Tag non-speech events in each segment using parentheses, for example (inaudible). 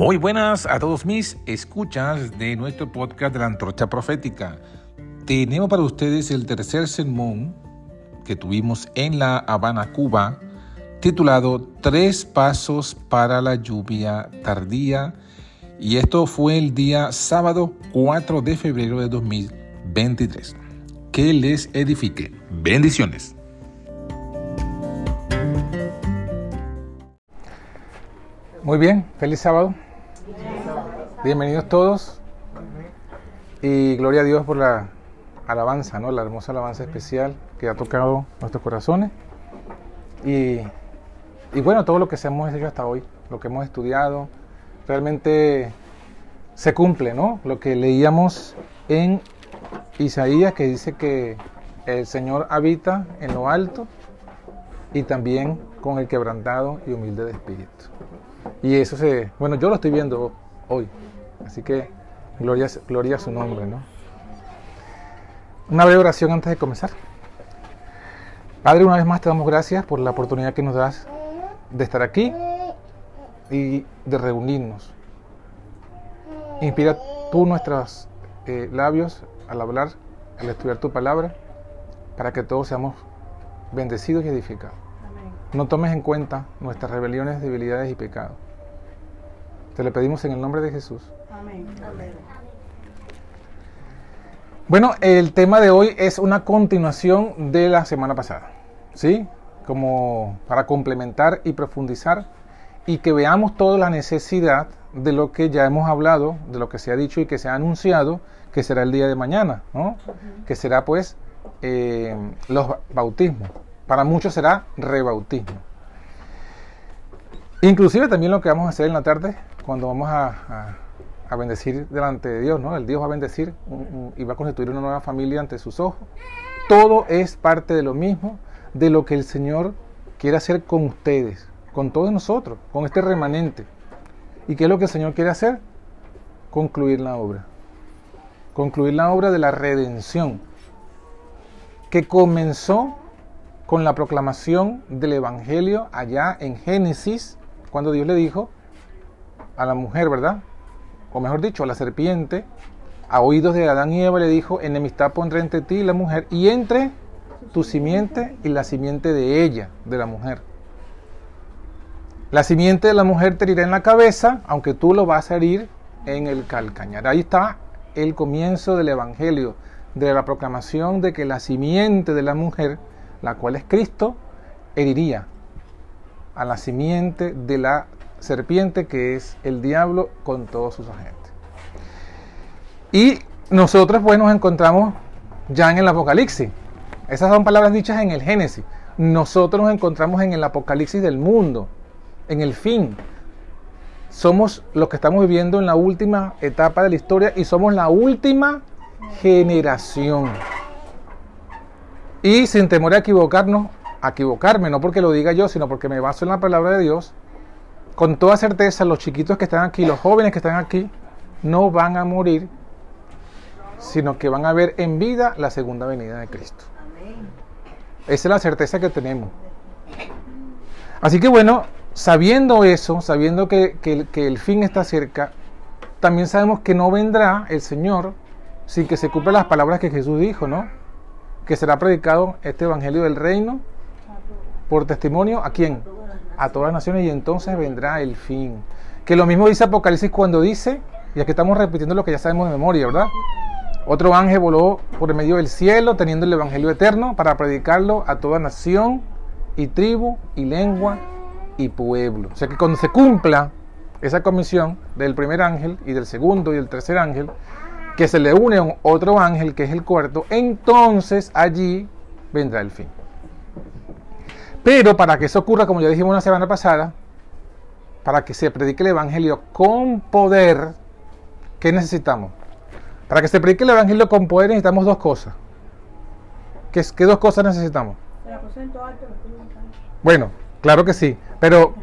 Muy buenas a todos mis escuchas de nuestro podcast de la Antorcha Profética. Tenemos para ustedes el tercer sermón que tuvimos en La Habana, Cuba, titulado Tres Pasos para la Lluvia Tardía. Y esto fue el día sábado 4 de febrero de 2023. Que les edifique. Bendiciones. Muy bien, feliz sábado. Bienvenidos todos. Y gloria a Dios por la alabanza, ¿no? La hermosa alabanza especial que ha tocado nuestros corazones. Y, y bueno, todo lo que hemos hecho hasta hoy, lo que hemos estudiado, realmente se cumple, ¿no? Lo que leíamos en Isaías que dice que el Señor habita en lo alto y también con el quebrantado y humilde de espíritu. Y eso se, bueno, yo lo estoy viendo hoy. Así que gloria, gloria a su nombre, ¿no? Una breve oración antes de comenzar. Padre, una vez más te damos gracias por la oportunidad que nos das de estar aquí y de reunirnos. Inspira tú nuestros eh, labios al hablar, al estudiar tu palabra, para que todos seamos bendecidos y edificados. No tomes en cuenta nuestras rebeliones, debilidades y pecados. Te lo pedimos en el nombre de Jesús. Amén. Bueno, el tema de hoy es una continuación de la semana pasada, ¿sí? Como para complementar y profundizar y que veamos toda la necesidad de lo que ya hemos hablado, de lo que se ha dicho y que se ha anunciado que será el día de mañana, ¿no? Que será pues eh, los bautismos. Para muchos será rebautismo. Inclusive también lo que vamos a hacer en la tarde, cuando vamos a, bendecir delante de Dios, ¿no? El Dios va a bendecir y va a constituir una nueva familia ante sus ojos. Todo es parte de lo mismo, de lo que el Señor quiere hacer con ustedes, con todos nosotros, con este remanente. ¿Y qué es lo que el Señor quiere hacer? Concluir la obra. Concluir la obra de la redención, que comenzó con la proclamación del Evangelio allá en Génesis, cuando Dios le dijo a la mujer, ¿verdad? O mejor dicho, a la serpiente, a oídos de Adán y Eva le dijo, enemistad pondré entre ti y la mujer, y entre tu simiente y la simiente de ella, de la mujer. La simiente de la mujer te herirá en la cabeza, aunque tú lo vas a herir en el calcañar. Ahí está el comienzo del Evangelio, de la proclamación de que la simiente de la mujer la cual es Cristo, heriría a la simiente de la serpiente que es el diablo con todos sus agentes. Y nosotros pues nos encontramos ya en el Apocalipsis. Esas son palabras dichas en el Génesis. Nosotros nos encontramos en el Apocalipsis del mundo, en el fin. Somos los que estamos viviendo en la última etapa de la historia y somos la última generación. Y sin temor a equivocarnos, a equivocarme, no porque lo diga yo, sino porque me baso en la palabra de Dios, con toda certeza los chiquitos que están aquí, los jóvenes que están aquí, no van a morir, sino que van a ver en vida la segunda venida de Cristo. Esa es la certeza que tenemos. Así que bueno, sabiendo eso, sabiendo que, que el fin está cerca, también sabemos que no vendrá el Señor sin que se cumplan las palabras que Jesús dijo, ¿no? Que será predicado este Evangelio del Reino por testimonio a quién? A todas las naciones y entonces vendrá el fin. Que lo mismo dice Apocalipsis cuando dice, y aquí estamos repitiendo lo que ya sabemos de memoria, ¿verdad? Otro ángel voló por el medio del cielo teniendo el Evangelio eterno para predicarlo a toda nación y tribu y lengua y pueblo. O sea que cuando se cumpla esa comisión del primer ángel y del segundo y del tercer ángel, que se le une otro ángel, que es el cuarto, entonces allí vendrá el fin. Pero para que eso ocurra, como ya dijimos la semana pasada, para que se predique el Evangelio con poder, ¿qué necesitamos? Para que se predique el Evangelio con poder necesitamos dos cosas. ¿Qué, qué dos cosas necesitamos? Bueno, claro que sí, pero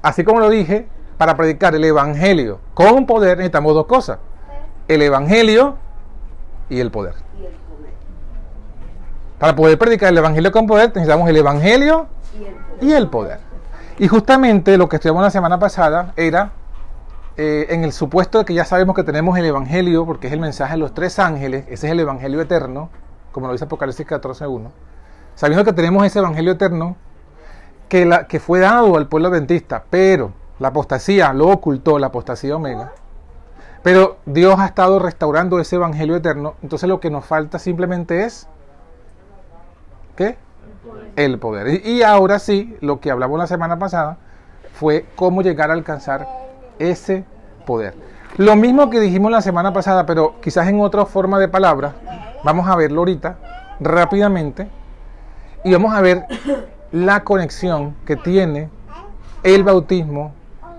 así como lo dije, para predicar el Evangelio con poder necesitamos dos cosas el Evangelio y el poder. Para poder predicar el Evangelio con poder necesitamos el Evangelio y el poder. Y justamente lo que estudiamos la semana pasada era eh, en el supuesto de que ya sabemos que tenemos el Evangelio, porque es el mensaje de los tres ángeles, ese es el Evangelio eterno, como lo dice Apocalipsis 14.1, sabiendo que tenemos ese Evangelio eterno que, la, que fue dado al pueblo adventista, pero la apostasía lo ocultó, la apostasía omega, pero Dios ha estado restaurando ese Evangelio eterno, entonces lo que nos falta simplemente es, ¿qué? El poder. Y, y ahora sí, lo que hablamos la semana pasada fue cómo llegar a alcanzar ese poder. Lo mismo que dijimos la semana pasada, pero quizás en otra forma de palabra, vamos a verlo ahorita rápidamente y vamos a ver la conexión que tiene el bautismo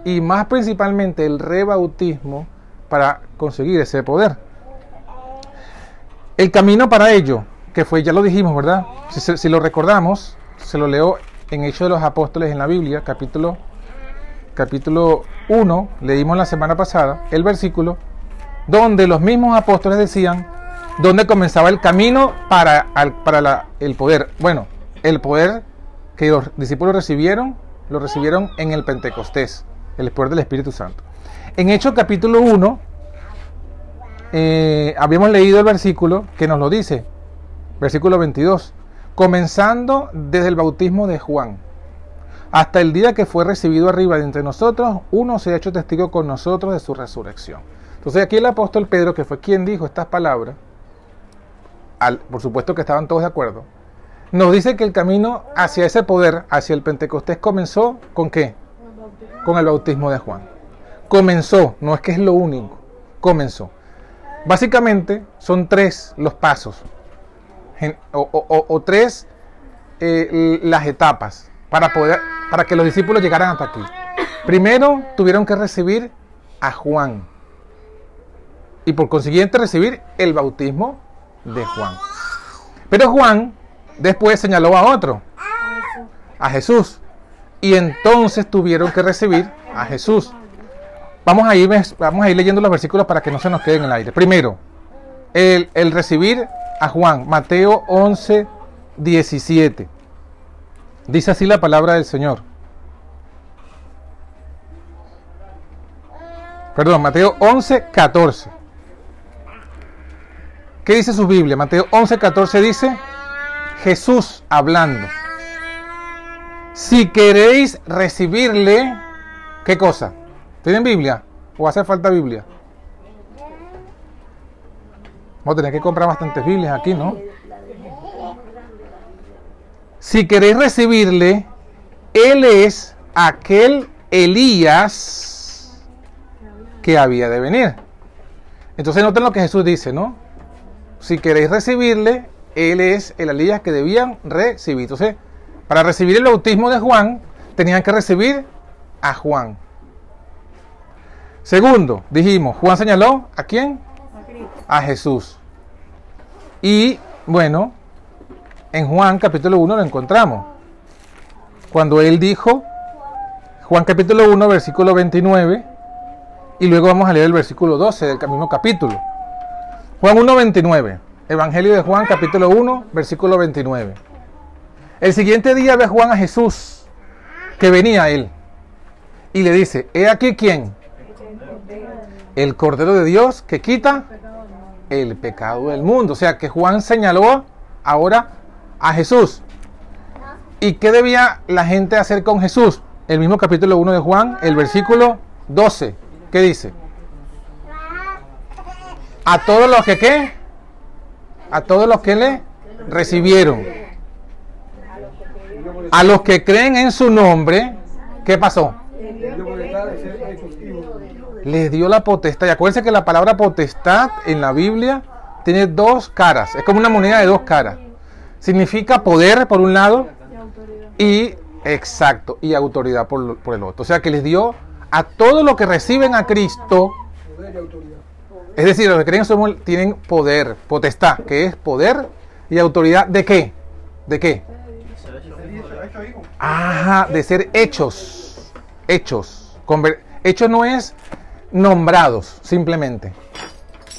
y más principalmente el rebautismo para conseguir ese poder. El camino para ello, que fue, ya lo dijimos, ¿verdad? Si, lo recordamos, se lo leo en Hechos de los Apóstoles en la Biblia, capítulo capítulo 1, leímos la semana pasada, el versículo, donde los mismos apóstoles decían dónde comenzaba el camino para, para el poder. Bueno, el poder que los discípulos recibieron, lo recibieron en el Pentecostés, el poder del Espíritu Santo. En Hechos capítulo 1, eh, habíamos leído el versículo que nos lo dice, versículo 22, comenzando desde el bautismo de Juan hasta el día que fue recibido arriba de entre nosotros, uno se ha hecho testigo con nosotros de su resurrección. Entonces aquí el apóstol Pedro, que fue quien dijo estas palabras, al, por supuesto que estaban todos de acuerdo, nos dice que el camino hacia ese poder, hacia el Pentecostés, comenzó con qué? Con el bautismo de Juan. Comenzó, no es que es lo único, comenzó. Básicamente son tres los pasos, o, tres eh, las etapas para, poder, para que los discípulos llegaran hasta aquí. Primero tuvieron que recibir a Juan y por consiguiente recibir el bautismo de Juan. Pero Juan después señaló a otro, a Jesús, y entonces tuvieron que recibir a Jesús. Vamos a ir, vamos a ir leyendo los versículos para que no se nos queden en el aire. Primero, el, el recibir a Juan, Mateo 11, 17. Dice así la palabra del Señor. Perdón, Mateo 11, 14. ¿Qué dice su Biblia? Mateo 11, 14 dice, Jesús hablando. Si queréis recibirle, ¿qué cosa? ¿Tienen Biblia? ¿O hace falta Biblia? Vamos a tener que comprar bastantes Biblias aquí, ¿no? Si queréis recibirle, Él es aquel Elías que había de venir. Entonces noten lo que Jesús dice, ¿no? Si queréis recibirle, Él es el Elías que debían recibir. Entonces, para recibir el bautismo de Juan, tenían que recibir a Juan. Segundo, dijimos, Juan señaló a quién? A Jesús. Y bueno, en Juan capítulo 1 lo encontramos. Cuando él dijo, Juan capítulo 1, versículo 29, y luego vamos a leer el versículo 12 del mismo capítulo. Juan 1, 29. Evangelio de Juan capítulo 1, versículo 29. El siguiente día ve Juan a Jesús, que venía a él, y le dice, he aquí quién, el Cordero de Dios que quita el pecado del mundo. O sea que Juan señaló ahora a Jesús. ¿Y qué debía la gente hacer con Jesús? El mismo capítulo 1 de Juan, el versículo 12. ¿Qué dice? A todos los que qué? A todos los que le recibieron. A los que creen en su nombre, ¿qué pasó? Les dio la potestad. Y acuérdense que la palabra potestad en la Biblia tiene dos caras. Es como una moneda de dos caras. Significa poder por un lado y exacto y autoridad por, el otro. O sea que les dio a todo lo que reciben a Cristo. Es decir, los que creen somos, tienen poder, potestad, que es poder y autoridad de qué? ¿De qué? Ajá, de ser hechos. Hechos. Hechos no es nombrados, simplemente.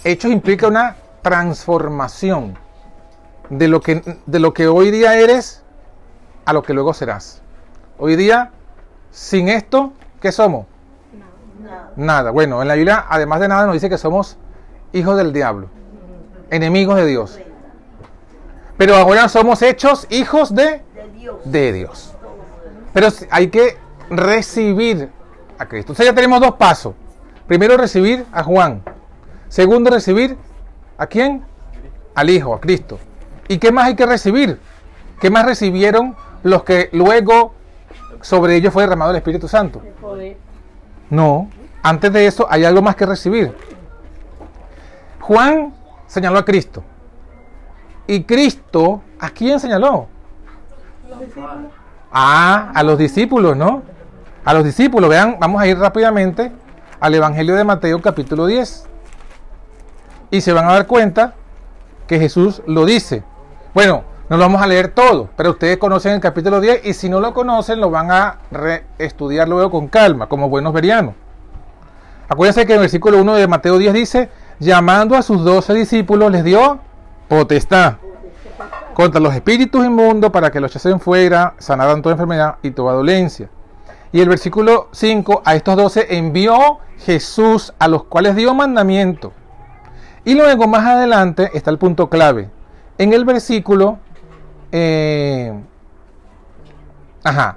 Hechos implica una transformación de lo que, de lo que hoy día eres a lo que luego serás. Hoy día, sin esto, ¿qué somos? Nada. Bueno, en la Biblia, además de nada, nos dice que somos hijos del diablo, enemigos de Dios. Pero ahora somos hechos hijos de, de Dios. Pero hay que recibir a Cristo. Entonces ya tenemos dos pasos. Primero recibir a Juan. Segundo recibir a quién? Al Hijo, a Cristo. ¿Y qué más hay que recibir? ¿Qué más recibieron los que luego sobre ellos fue derramado el Espíritu Santo? No, antes de eso hay algo más que recibir. Juan señaló a Cristo. ¿Y Cristo a quién señaló? Ah, a los discípulos, ¿no? A los discípulos. Vean, vamos a ir rápidamente al Evangelio de Mateo capítulo 10. Y se van a dar cuenta que Jesús lo dice. Bueno, no lo vamos a leer todo, pero ustedes conocen el capítulo 10 y si no lo conocen lo van a estudiar luego con calma, como buenos verianos. Acuérdense que en el versículo 1 de Mateo 10 dice, llamando a sus doce discípulos les dio potestad contra los espíritus inmundos para que los echasen fuera, sanaran toda enfermedad y toda dolencia. Y el versículo 5, a estos doce envió Jesús a los cuales dio mandamiento. Y luego más adelante está el punto clave. En el versículo... Eh, ajá.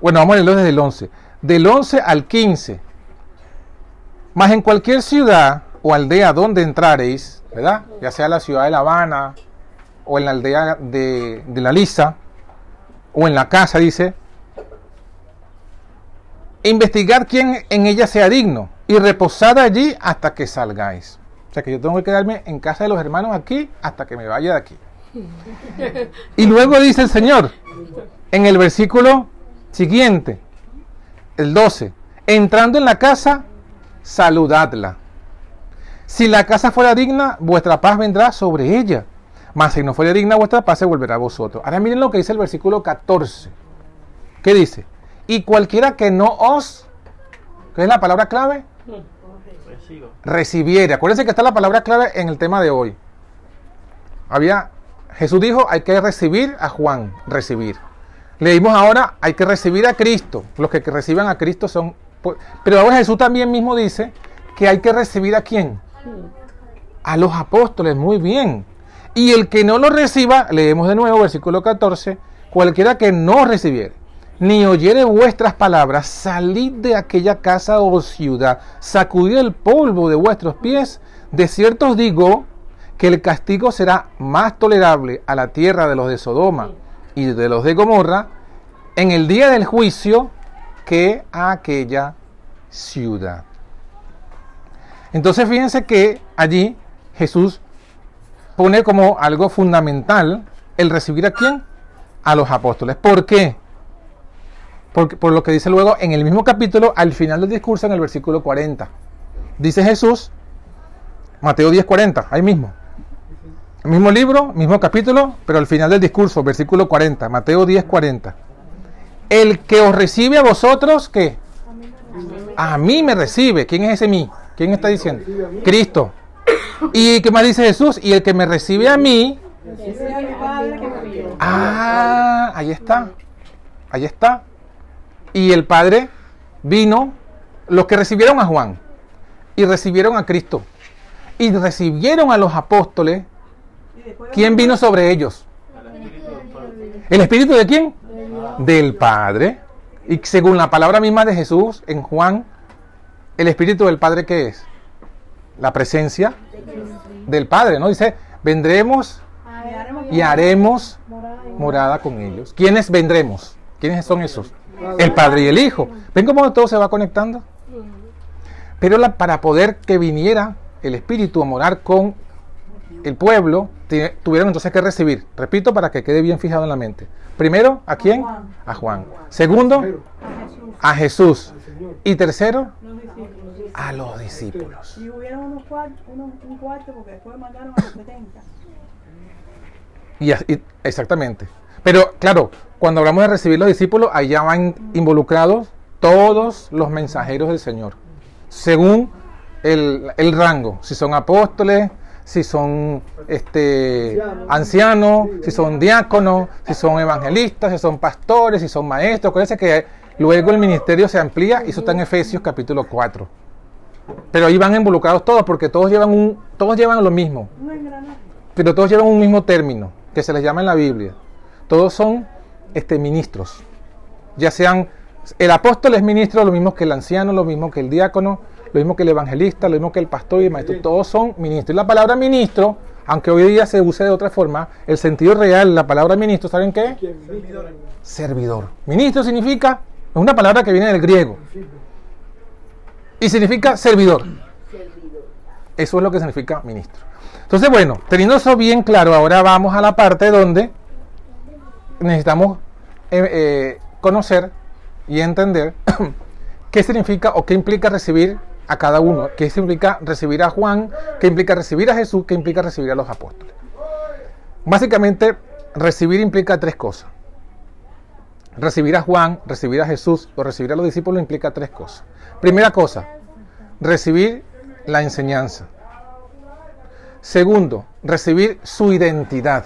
Bueno, vamos a leerlo desde el 11. Del 11 al 15. Más en cualquier ciudad o aldea donde entrareis, ¿verdad? Ya sea la ciudad de La Habana o en la aldea de, de la Lisa o en la casa, dice, investigar quién en ella sea digno y reposad allí hasta que salgáis. O sea que yo tengo que quedarme en casa de los hermanos aquí hasta que me vaya de aquí. Y luego dice el Señor, en el versículo siguiente, el 12, entrando en la casa, saludadla. Si la casa fuera digna, vuestra paz vendrá sobre ella. Mas si no fuera digna, vuestra paz se volverá a vosotros. Ahora miren lo que dice el versículo 14. ¿Qué dice? Y cualquiera que no os, ¿qué es la palabra clave? Recibiere. Acuérdense que está la palabra clave en el tema de hoy. Había, Jesús dijo, hay que recibir a Juan, recibir. Leímos ahora, hay que recibir a Cristo. Los que reciban a Cristo son... Pero ahora Jesús también mismo dice que hay que recibir a quién? A los apóstoles, muy bien. Y el que no lo reciba, leemos de nuevo versículo 14, cualquiera que no recibiere ni oyere vuestras palabras, salid de aquella casa o ciudad, sacudid el polvo de vuestros pies. De cierto os digo que el castigo será más tolerable a la tierra de los de Sodoma y de los de Gomorra en el día del juicio que a aquella ciudad. Entonces fíjense que allí Jesús pone como algo fundamental el recibir a quién? A los apóstoles. ¿Por qué? Por, lo que dice luego en el mismo capítulo, al final del discurso, en el versículo 40. Dice Jesús, Mateo 10, 40, ahí mismo. El mismo libro, mismo capítulo, pero al final del discurso, versículo 40, Mateo 10, 40. El que os recibe a vosotros, ¿qué? A mí me recibe. ¿Quién es ese mí? ¿Quién está diciendo? Cristo. ¿Y qué más dice Jesús? Y el que me recibe a mí. Ah, ahí está. Ahí está. Y el Padre vino, los que recibieron a Juan y recibieron a Cristo y recibieron a los apóstoles, ¿quién vino sobre ellos? ¿El Espíritu de quién? Del Padre. Y según la palabra misma de Jesús en Juan, ¿el Espíritu del Padre qué es? La presencia del Padre, ¿no? Dice, vendremos y haremos morada con ellos. ¿Quiénes vendremos? ¿Quiénes son esos? El Padre y el Hijo. ¿Ven cómo todo se va conectando? Pero para poder que viniera el Espíritu a morar con el pueblo, tuvieron entonces que recibir. Repito para que quede bien fijado en la mente. Primero, ¿a quién? A Juan. Segundo, a Jesús. Y tercero, a los discípulos. Y hubieron unos un cuarto porque después mandaron a los 70. Y, exactamente. Pero claro, cuando hablamos de recibir los discípulos, allá van involucrados todos los mensajeros del Señor, según el, rango, si son apóstoles, si son este, ancianos, si son diáconos, si son evangelistas, si son pastores, si son maestros. Acuérdense que Luego el ministerio se amplía y eso está en Efesios capítulo 4. Pero ahí van involucrados todos porque todos llevan, un, todos llevan lo mismo. Pero todos llevan un mismo término que se les llama en la Biblia. Todos son este, ministros. Ya sean, el apóstol es ministro, lo mismo que el anciano, lo mismo que el diácono, lo mismo que el evangelista, lo mismo que el pastor y el maestro. Todos son ministros. Y la palabra ministro, aunque hoy día se use de otra forma, el sentido real, la palabra ministro, ¿saben qué? Servidor. Ministro significa, es una palabra que viene del griego. Y significa servidor. Eso es lo que significa ministro. Entonces, bueno, teniendo eso bien claro, ahora vamos a la parte donde necesitamos eh, eh, conocer y entender (clears throat) qué significa o qué implica recibir a cada uno, qué significa recibir a Juan, qué implica recibir a Jesús, qué implica recibir a los apóstoles. Básicamente, recibir implica tres cosas. Recibir a Juan, recibir a Jesús o recibir a los discípulos implica tres cosas. Primera cosa, recibir la enseñanza. Segundo, recibir su identidad.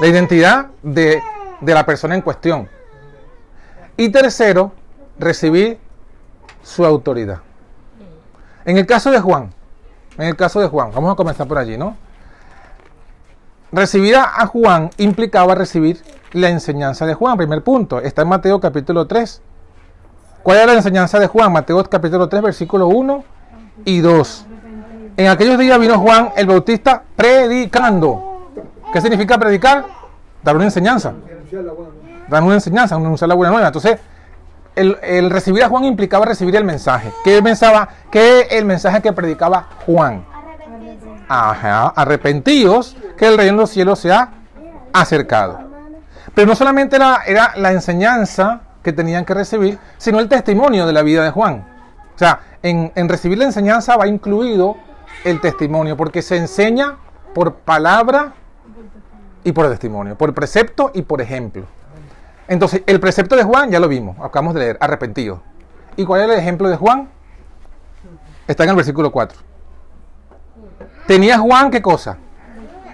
La identidad de, de la persona en cuestión. Y tercero, recibir su autoridad. En el caso de Juan, en el caso de Juan, vamos a comenzar por allí, ¿no? Recibir a Juan implicaba recibir la enseñanza de Juan. Primer punto, está en Mateo capítulo 3. ¿Cuál era la enseñanza de Juan? Mateo capítulo 3, versículo 1 y 2. En aquellos días vino Juan el Bautista predicando. ¿Qué significa predicar? Dar una enseñanza dan una enseñanza, anunciar la buena nueva. Entonces, el, recibir a Juan implicaba recibir el mensaje. ¿Qué pensaba? ¿Qué el mensaje que predicaba Juan? Ajá, arrepentidos, que el reino de los cielos se ha acercado. Pero no solamente era, era la enseñanza que tenían que recibir, sino el testimonio de la vida de Juan. O sea, en, en recibir la enseñanza va incluido el testimonio, porque se enseña por palabra y por testimonio, por precepto y por ejemplo. Entonces, el precepto de Juan ya lo vimos, acabamos de leer, arrepentido. ¿Y cuál es el ejemplo de Juan? Está en el versículo 4. Tenía Juan qué cosa?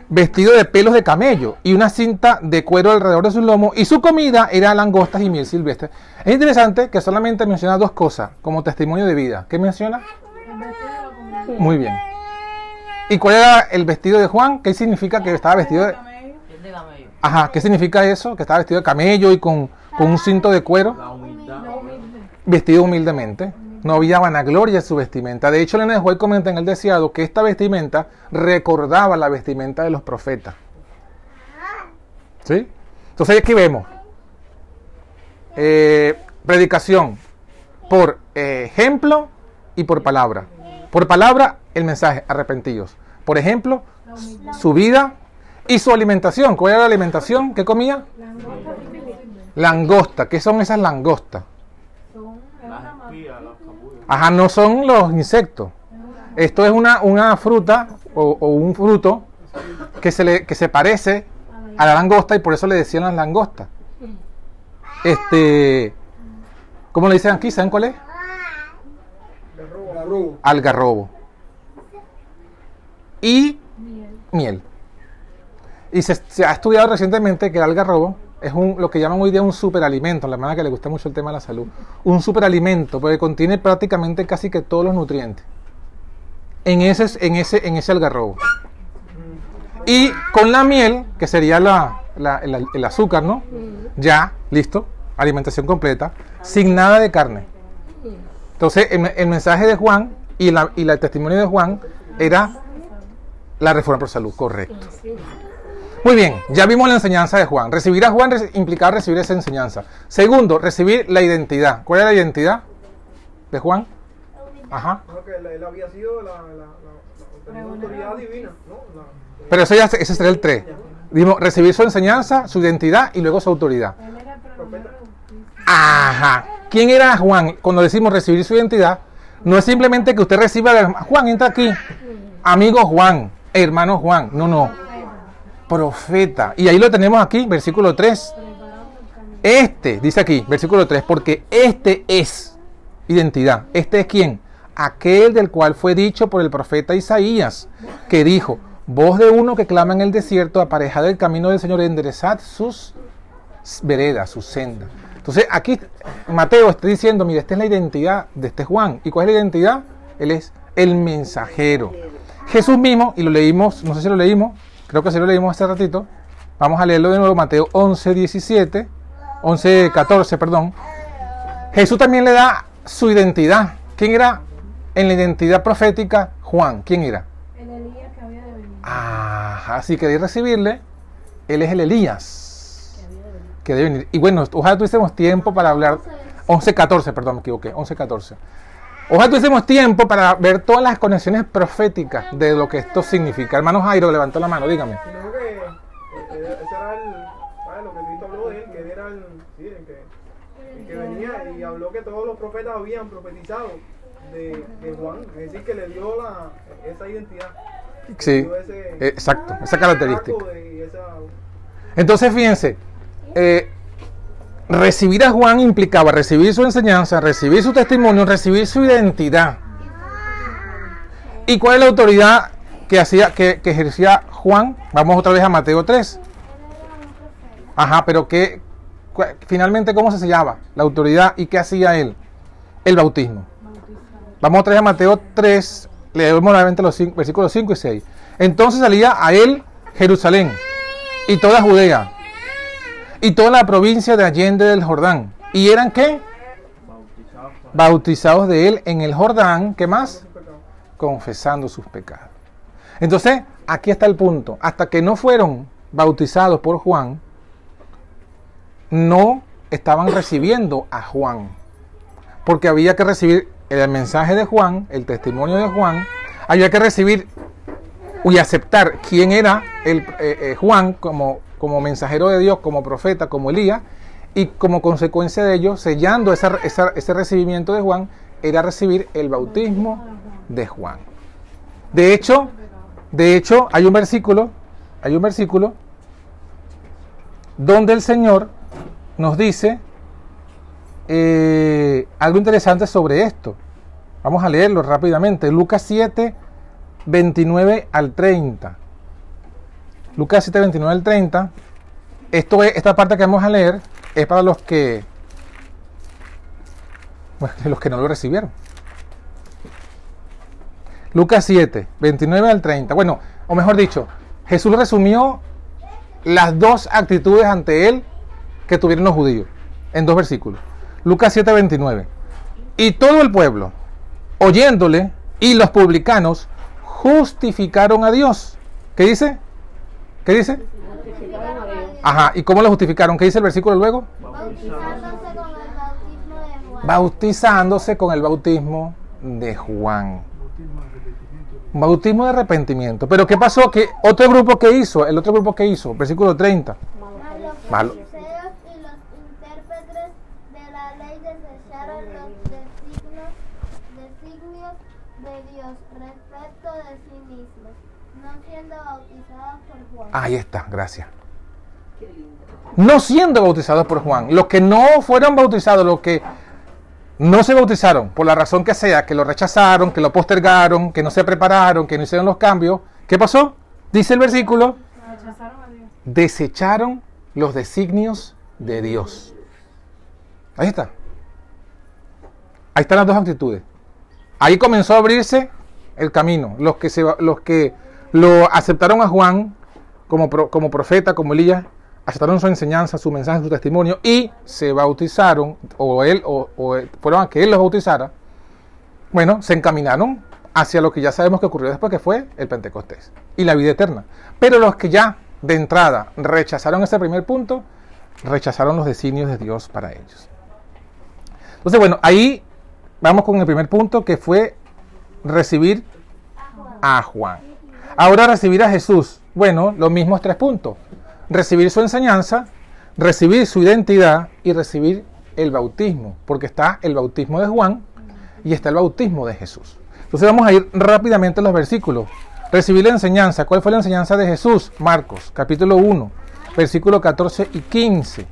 Vestido de pelos de camello y una cinta de cuero alrededor de su lomo y su comida era langostas y miel silvestre. Es interesante que solamente menciona dos cosas como testimonio de vida. ¿Qué menciona? Muy bien. ¿Y cuál era el vestido de Juan? ¿Qué significa que estaba vestido de Ajá, ¿qué significa eso? Que estaba vestido de camello y con, un cinto de cuero. Vestido humildemente. No había vanagloria en su vestimenta. De hecho, Elena de Juárez comenta en el deseado que esta vestimenta recordaba la vestimenta de los profetas. ¿Sí? Entonces aquí vemos. Eh, predicación por ejemplo y por palabra. Por palabra, el mensaje, arrepentidos. Por ejemplo, su vida ¿Y su alimentación? ¿Cuál era la alimentación? ¿Qué comía? Langosta. ¿Qué son esas langostas? Ajá, no son los insectos. Esto es una, una fruta o, un fruto que se, le, que se parece a la langosta y por eso le decían las langostas. Este, ¿cómo le dicen aquí? ¿Saben cuál es? Algarrobo. Y miel. Y se, ha estudiado recientemente que el algarrobo es un, lo que llaman hoy día un superalimento, la manera que le gusta mucho el tema de la salud. Un superalimento, porque contiene prácticamente casi que todos los nutrientes en ese, en ese, en ese algarrobo. Y con la miel, que sería la, el, azúcar, ¿no? Ya, listo, alimentación completa, sin nada de carne. Entonces, el, mensaje de Juan y, la, y el testimonio de Juan era la reforma por salud, correcto. Muy bien, ya vimos la enseñanza de Juan. Recibir a Juan implicaba recibir esa enseñanza. Segundo, recibir la identidad. ¿Cuál es la identidad de Juan? Ajá. él había sido la, autoridad divina. Pero eso ya, ese sería el 3. Dimos, recibir su enseñanza, su identidad y luego su autoridad. Ajá. ¿Quién era Juan? Cuando decimos recibir su identidad, no es simplemente que usted reciba, Juan, entra aquí. Amigo Juan, hermano Juan. No, no profeta. Y ahí lo tenemos aquí, versículo 3. Este, dice aquí, versículo 3, porque este es identidad. Este es quién? Aquel del cual fue dicho por el profeta Isaías, que dijo, voz de uno que clama en el desierto, aparejad el camino del Señor, enderezad sus veredas, sus sendas. Entonces aquí Mateo está diciendo, mira, esta es la identidad de este Juan. ¿Y cuál es la identidad? Él es el mensajero. Jesús mismo, y lo leímos, no sé si lo leímos, creo que sí lo leímos hace ratito. Vamos a leerlo de nuevo, Mateo 11, 17, 11, 14, perdón. Jesús también le da su identidad. ¿Quién era en la identidad profética? Juan. ¿Quién era? El Elías que había de venir. Ah, así que de recibirle, él es el Elías Que había de venir. que debe venir. Y bueno, ojalá tuviésemos tiempo para hablar. 11-14, perdón, me equivoqué. 11-14. Ojalá tuviésemos tiempo para ver todas las conexiones proféticas de lo que esto significa. Hermano Jairo, levantó la mano, dígame. Sino que eh, eh, ese era el, ¿sabes? lo que Cristo habló de él, que él era el, sí, el que, el que venía y habló que todos los profetas habían profetizado de, de Juan, es decir, que le dio la, esa identidad. Sí, ese- exacto, esa característica. esa- Entonces, fíjense, eh, recibir a Juan implicaba recibir su enseñanza, recibir su testimonio, recibir su identidad. ¿Y cuál es la autoridad que, hacía, que, que ejercía Juan? Vamos otra vez a Mateo 3. Ajá, pero ¿qué, cua- finalmente, ¿cómo se sellaba la autoridad y qué hacía él? El bautismo. Vamos otra vez a Mateo 3, leemos nuevamente los versículos 5 y 6. Entonces salía a él Jerusalén y toda Judea y toda la provincia de Allende del Jordán. ¿Y eran qué? Bautizados de él en el Jordán. ¿Qué más? Confesando sus pecados. Entonces, aquí está el punto. Hasta que no fueron bautizados por Juan, no estaban recibiendo a Juan. Porque había que recibir el mensaje de Juan, el testimonio de Juan, había que recibir y aceptar quién era el, eh, eh, Juan como, como mensajero de Dios, como profeta, como Elías, y como consecuencia de ello, sellando ese recibimiento de Juan, era recibir el bautismo de Juan. De hecho, de hecho, hay un versículo, hay un versículo donde el Señor nos dice eh, algo interesante sobre esto. Vamos a leerlo rápidamente. Lucas 7, 29 al 30. Lucas 7, 29 al 30. Esto es, esta parte que vamos a leer es para los que bueno, (laughs) los que no lo recibieron. Lucas 7, 29 al 30. Bueno, o mejor dicho, Jesús resumió las dos actitudes ante él que tuvieron los judíos en dos versículos. Lucas 7, 29. Y todo el pueblo, oyéndole, y los publicanos justificaron a Dios. ¿Qué dice? ¿Qué dice? Ajá, ¿y cómo lo justificaron? ¿Qué dice el versículo luego? Bautizándose con el bautismo de Juan. Bautísando se con el bautismo de Juan. Bautismo de arrepentimiento. Pero ¿qué pasó? Que otro grupo que hizo, el otro grupo que hizo, versículo 30. Mas los Malo. Ahí está, gracias. No siendo bautizados por Juan. Los que no fueron bautizados, los que no se bautizaron, por la razón que sea, que lo rechazaron, que lo postergaron, que no se prepararon, que no hicieron los cambios, ¿qué pasó? Dice el versículo, desecharon los designios de Dios. Ahí está. Ahí están las dos actitudes. Ahí comenzó a abrirse el camino. Los que, se, los que lo aceptaron a Juan como, como profeta, como Elías, aceptaron su enseñanza, su mensaje, su testimonio y se bautizaron, o él, o, o fueron a que él los bautizara. Bueno, se encaminaron hacia lo que ya sabemos que ocurrió después, que fue el Pentecostés y la vida eterna. Pero los que ya de entrada rechazaron ese primer punto, rechazaron los designios de Dios para ellos. Entonces, bueno, ahí vamos con el primer punto que fue recibir a Juan. Ahora recibir a Jesús. Bueno, los mismos tres puntos. Recibir su enseñanza, recibir su identidad y recibir el bautismo. Porque está el bautismo de Juan y está el bautismo de Jesús. Entonces vamos a ir rápidamente a los versículos. Recibir la enseñanza. ¿Cuál fue la enseñanza de Jesús? Marcos, capítulo 1, versículos 14 y 15.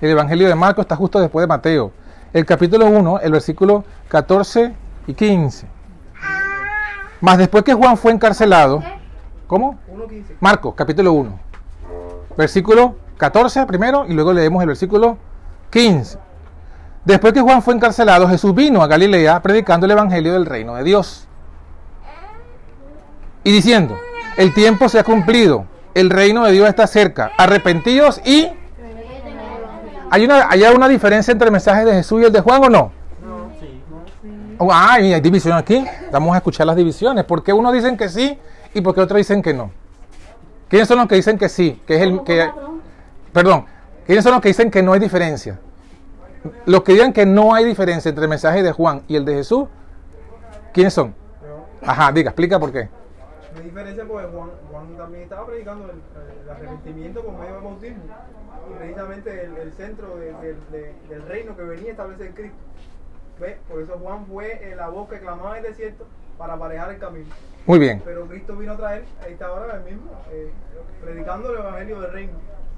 El Evangelio de Marcos está justo después de Mateo. El capítulo 1, el versículo 14 y 15. Más después que Juan fue encarcelado, ¿cómo? 1.15. Marcos, capítulo 1, versículo 14 primero y luego leemos el versículo 15. Después que Juan fue encarcelado, Jesús vino a Galilea predicando el Evangelio del reino de Dios. Y diciendo, el tiempo se ha cumplido, el reino de Dios está cerca, arrepentidos y... ¿Hay una, ¿Hay una diferencia entre el mensaje de Jesús y el de Juan o no? Sí. Oh, ah, y hay división aquí. Vamos a escuchar las divisiones. ¿Por qué unos dicen que sí y por qué otros dicen que no? ¿Quiénes son los que dicen que sí? Que es el que Perdón, ¿quiénes son los que dicen que no hay diferencia? Los que digan que no hay diferencia entre el mensaje de Juan y el de Jesús, ¿quiénes son? Ajá, diga, explica por qué. mi diferencia porque Juan, Juan también estaba predicando el, el arrepentimiento por medio del bautismo. Y precisamente el, el centro de- de- de- del reino que venía a establecer Cristo. ¿Ves? Por eso Juan fue la voz que clamaba en el desierto para aparejar el camino. Muy bien. Pero Cristo vino a traer, ahí está ahora el mismo, eh, predicando el evangelio del reino.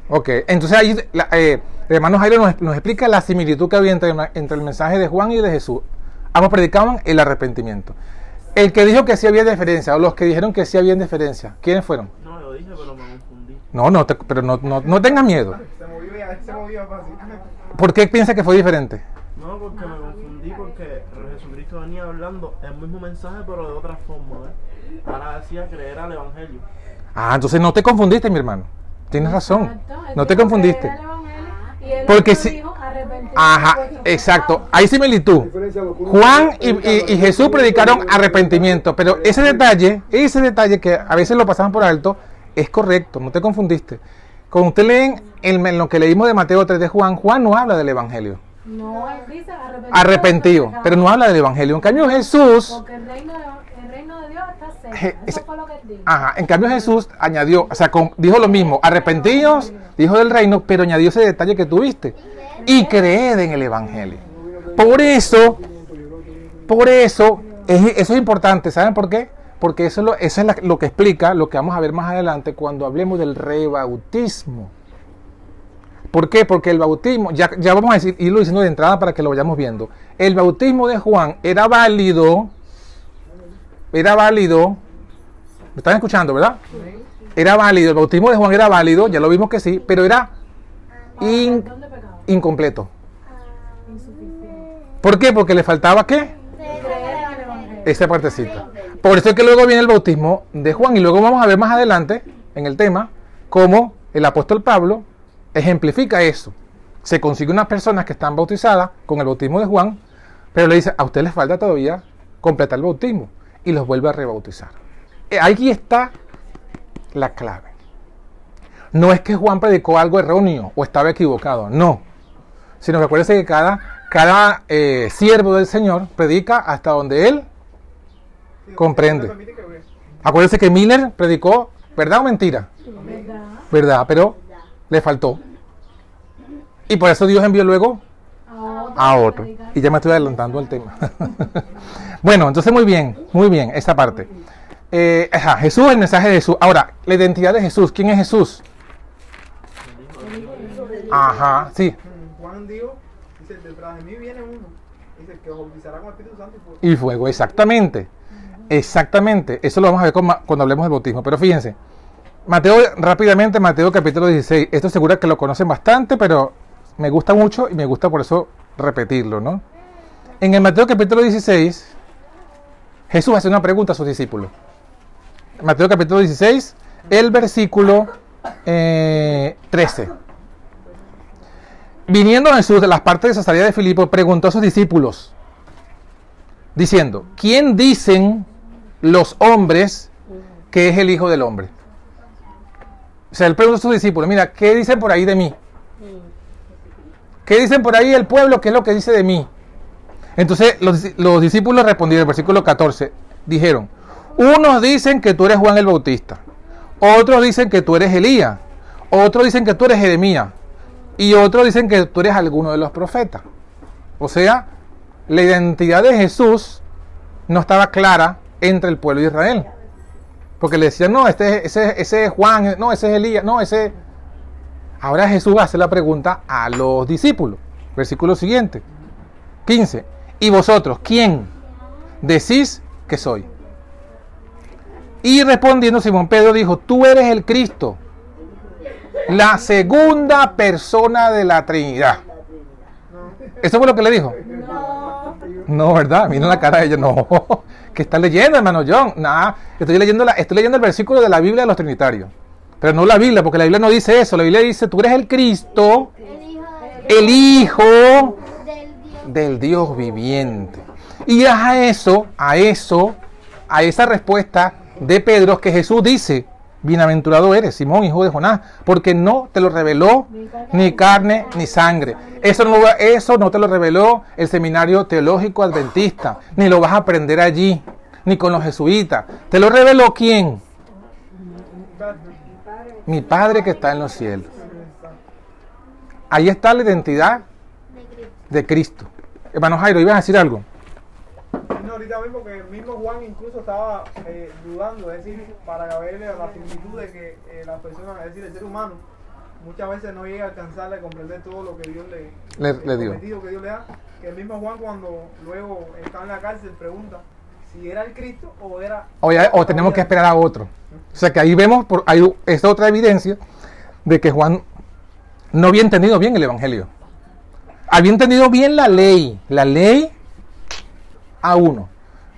Ok, entonces ahí la- eh, el hermano Jairo nos, nos explica la similitud que había entre, entre el mensaje de Juan y de Jesús. Ambos predicaban el arrepentimiento. El que dijo que sí había diferencia, o los que dijeron que sí había diferencia, ¿quiénes fueron? No, yo dije, pero me confundí. No, no, te- pero no, no, no tengas miedo. Se movió ya, se movió fácil. ¿Por qué piensa que fue diferente? No, porque me Venía hablando el mismo mensaje, pero de otra forma. ¿ves? Ahora decía creer al Evangelio. Ah, entonces no te confundiste, mi hermano. Tienes razón. Exacto, No te confundiste. Porque si- dijo, "Arrepentíos Ajá, exacto. pecados". Hay similitud. Juan y, y- y Jesús predicaron arrepentimiento, pero ese detalle, ese detalle que a veces lo pasaban por alto, es correcto, no te confundiste. Cuando usted leen en, en lo que leímos de Mateo 3 de Juan, Juan no habla del Evangelio, No, dice arrepentido. arrepentido, pero no habla del Evangelio. En cambio Jesús, Porque el reino, de- el reino de Dios está cerca. Je- Eso fue lo que él dijo. ajá, en cambio Jesús añadió, o sea, con- dijo lo mismo, arrepentidos, dijo del reino, pero añadió ese detalle que tuviste, y creed en el Evangelio. Por eso, por eso, es- eso es importante, ¿saben por qué? Porque eso, es lo, eso es la- lo que explica lo que vamos a ver más adelante cuando hablemos del rebautismo. ¿Por qué? Porque el bautismo, ya, ya vamos a decir, irlo diciendo de entrada para que lo vayamos viendo. El bautismo de Juan era válido, era válido, ¿me están escuchando, verdad? Era válido, el bautismo de Juan era válido, ya lo vimos que sí, pero era in- pecado. incompleto. Insuficiente. ¿Por qué? Porque le faltaba qué? Esa partecita. Por eso es que luego viene el bautismo de Juan y luego vamos a ver más adelante en el tema cómo el apóstol Pablo ejemplifica eso. Se consigue unas personas que están bautizadas con el bautismo de Juan, pero le dice, a usted les falta todavía completar el bautismo y los vuelve a rebautizar. Eh, Aquí está la clave. No es que Juan predicó algo erróneo o estaba equivocado, no. Sino que acuérdense que cada, cada eh, siervo del Señor predica hasta donde él Comprende. Acuérdense que Miller predicó, ¿verdad o mentira? ¿Verdad? ¿Verdad? Pero le faltó. Y por eso Dios envió luego A otro. Y ya me estoy adelantando al tema. (laughs) bueno, entonces muy bien, muy bien, esa parte. Eh, ajá, Jesús, el mensaje de Jesús. Ahora, la identidad de Jesús. ¿Quién es Jesús? Ajá, sí. Juan dijo, dice, detrás de mí viene uno. Dice, que bautizará con Espíritu Santo y fuego. Y fuego, exactamente. Exactamente. Eso lo vamos a ver cuando hablemos del bautismo. Pero fíjense. Mateo, rápidamente, Mateo capítulo 16. Esto seguro que lo conocen bastante, pero me gusta mucho y me gusta por eso repetirlo, ¿no? En el Mateo capítulo 16, Jesús hace una pregunta a sus discípulos. Mateo capítulo 16, el versículo eh, 13. Viniendo Jesús de las partes de Cesarea de Filipo, preguntó a sus discípulos, diciendo, ¿quién dicen los hombres que es el Hijo del Hombre? O sea, él preguntó a sus discípulos, mira, ¿qué dicen por ahí de mí? ¿Qué dicen por ahí el pueblo? ¿Qué es lo que dice de mí? Entonces los, los discípulos respondieron, versículo 14, dijeron, unos dicen que tú eres Juan el Bautista, otros dicen que tú eres Elías, otros dicen que tú eres Jeremías, y otros dicen que tú eres alguno de los profetas. O sea, la identidad de Jesús no estaba clara entre el pueblo de Israel. Porque le decían, no, este, ese, ese es Juan, no, ese es Elías, no, ese... Ahora Jesús hace la pregunta a los discípulos. Versículo siguiente. 15. ¿Y vosotros quién decís que soy? Y respondiendo Simón Pedro dijo, tú eres el Cristo, la segunda persona de la Trinidad. ¿Eso fue lo que le dijo? No. No, ¿verdad? Mira la cara de ella. No. (laughs) ¿Qué está leyendo, hermano John? Nada. Estoy leyendo, la, estoy leyendo el versículo de la Biblia de los Trinitarios. Pero no la Biblia, porque la Biblia no dice eso. La Biblia dice, tú eres el Cristo, El hijo del Dios viviente. Y es a eso, a eso, a esa respuesta de Pedro que Jesús dice, bienaventurado eres, Simón, hijo de Jonás, porque no te lo reveló ni carne ni sangre. Eso no, eso no te lo reveló el seminario teológico adventista, ni lo vas a aprender allí, ni con los jesuitas. ¿Te lo reveló quién? Mi Padre que está en los cielos. Ahí está la identidad de Cristo. Hermano Jairo, ¿ibas a decir algo? Ahorita mismo que el mismo Juan incluso estaba eh, dudando, es decir, para ver la similitud de que eh, las personas, es decir, el ser humano, muchas veces no llega a alcanzar a comprender todo lo que Dios le, Le- le dio. que Dios le da. Que el mismo Juan cuando luego está en la cárcel pregunta si era el Cristo o era... O, ya- o tenemos que esperar a otro. O sea que ahí vemos, por, hay es otra evidencia de que Juan no había entendido bien el Evangelio. Había entendido bien la ley, la ley a uno.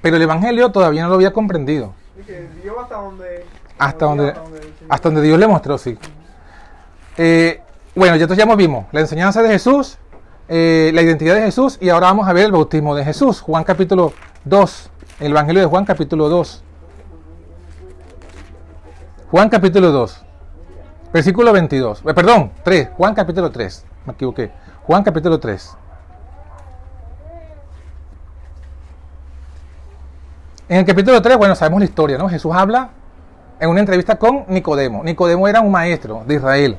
Pero el Evangelio todavía no lo había comprendido. Y que dio hasta donde... Hasta donde, Señor- hasta donde Dios le mostró, sí. Eh, bueno, ya entonces ya vimos la enseñanza de Jesús, eh, la identidad de Jesús y ahora vamos a ver el bautismo de Jesús. Juan capítulo 2, el Evangelio de Juan capítulo 2. Juan capítulo 2, versículo 22. Eh, perdón, 3, Juan capítulo 3, me equivoqué. Juan capítulo 3. En el capítulo 3, bueno, sabemos la historia, ¿no? Jesús habla en una entrevista con Nicodemo. Nicodemo era un maestro de Israel.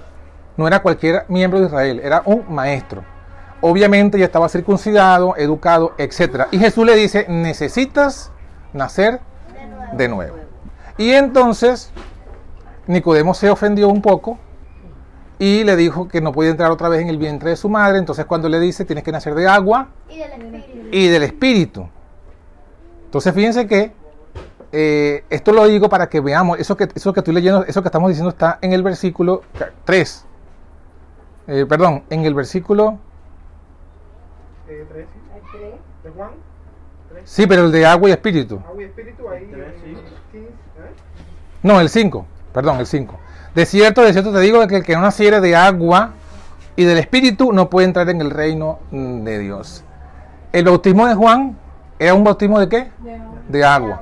No era cualquier miembro de Israel, era un maestro. Obviamente ya estaba circuncidado, educado, etc. Y Jesús le dice, necesitas nacer De nuevo. Y entonces Nicodemo se ofendió un poco y le dijo que no podía entrar otra vez en el vientre de su madre. Entonces cuando le dice, tienes que nacer de agua Y del Espíritu. y del Espíritu. Entonces fíjense que eh, esto lo digo para que veamos, eso que, eso que estoy leyendo, eso que estamos diciendo está en el versículo 3. Eh, perdón, en el versículo... Eh. ¿De Juan? Sí, pero el de agua y espíritu. Agua y espíritu ahí. No, el 5. Perdón, el 5. De cierto, de cierto te digo que el que no naciere de agua y del espíritu no puede entrar en el reino de Dios. El bautismo de Juan era un bautismo de qué? De- De agua.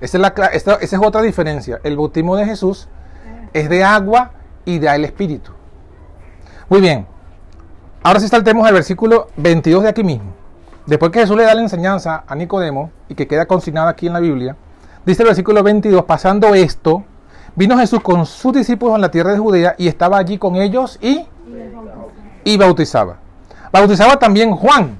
Esa es, la, cla- esta- esa es otra diferencia. El bautismo de Jesús es de agua y del espíritu. Muy bien. Ahora sí saltemos al versículo 22 de aquí mismo. Después que Jesús le da la enseñanza a Nicodemo y que queda consignada aquí en la Biblia, dice el versículo 22, pasando esto, vino Jesús con sus discípulos en la tierra de Judea y estaba allí con ellos y, y bautizaba. Bautizaba también Juan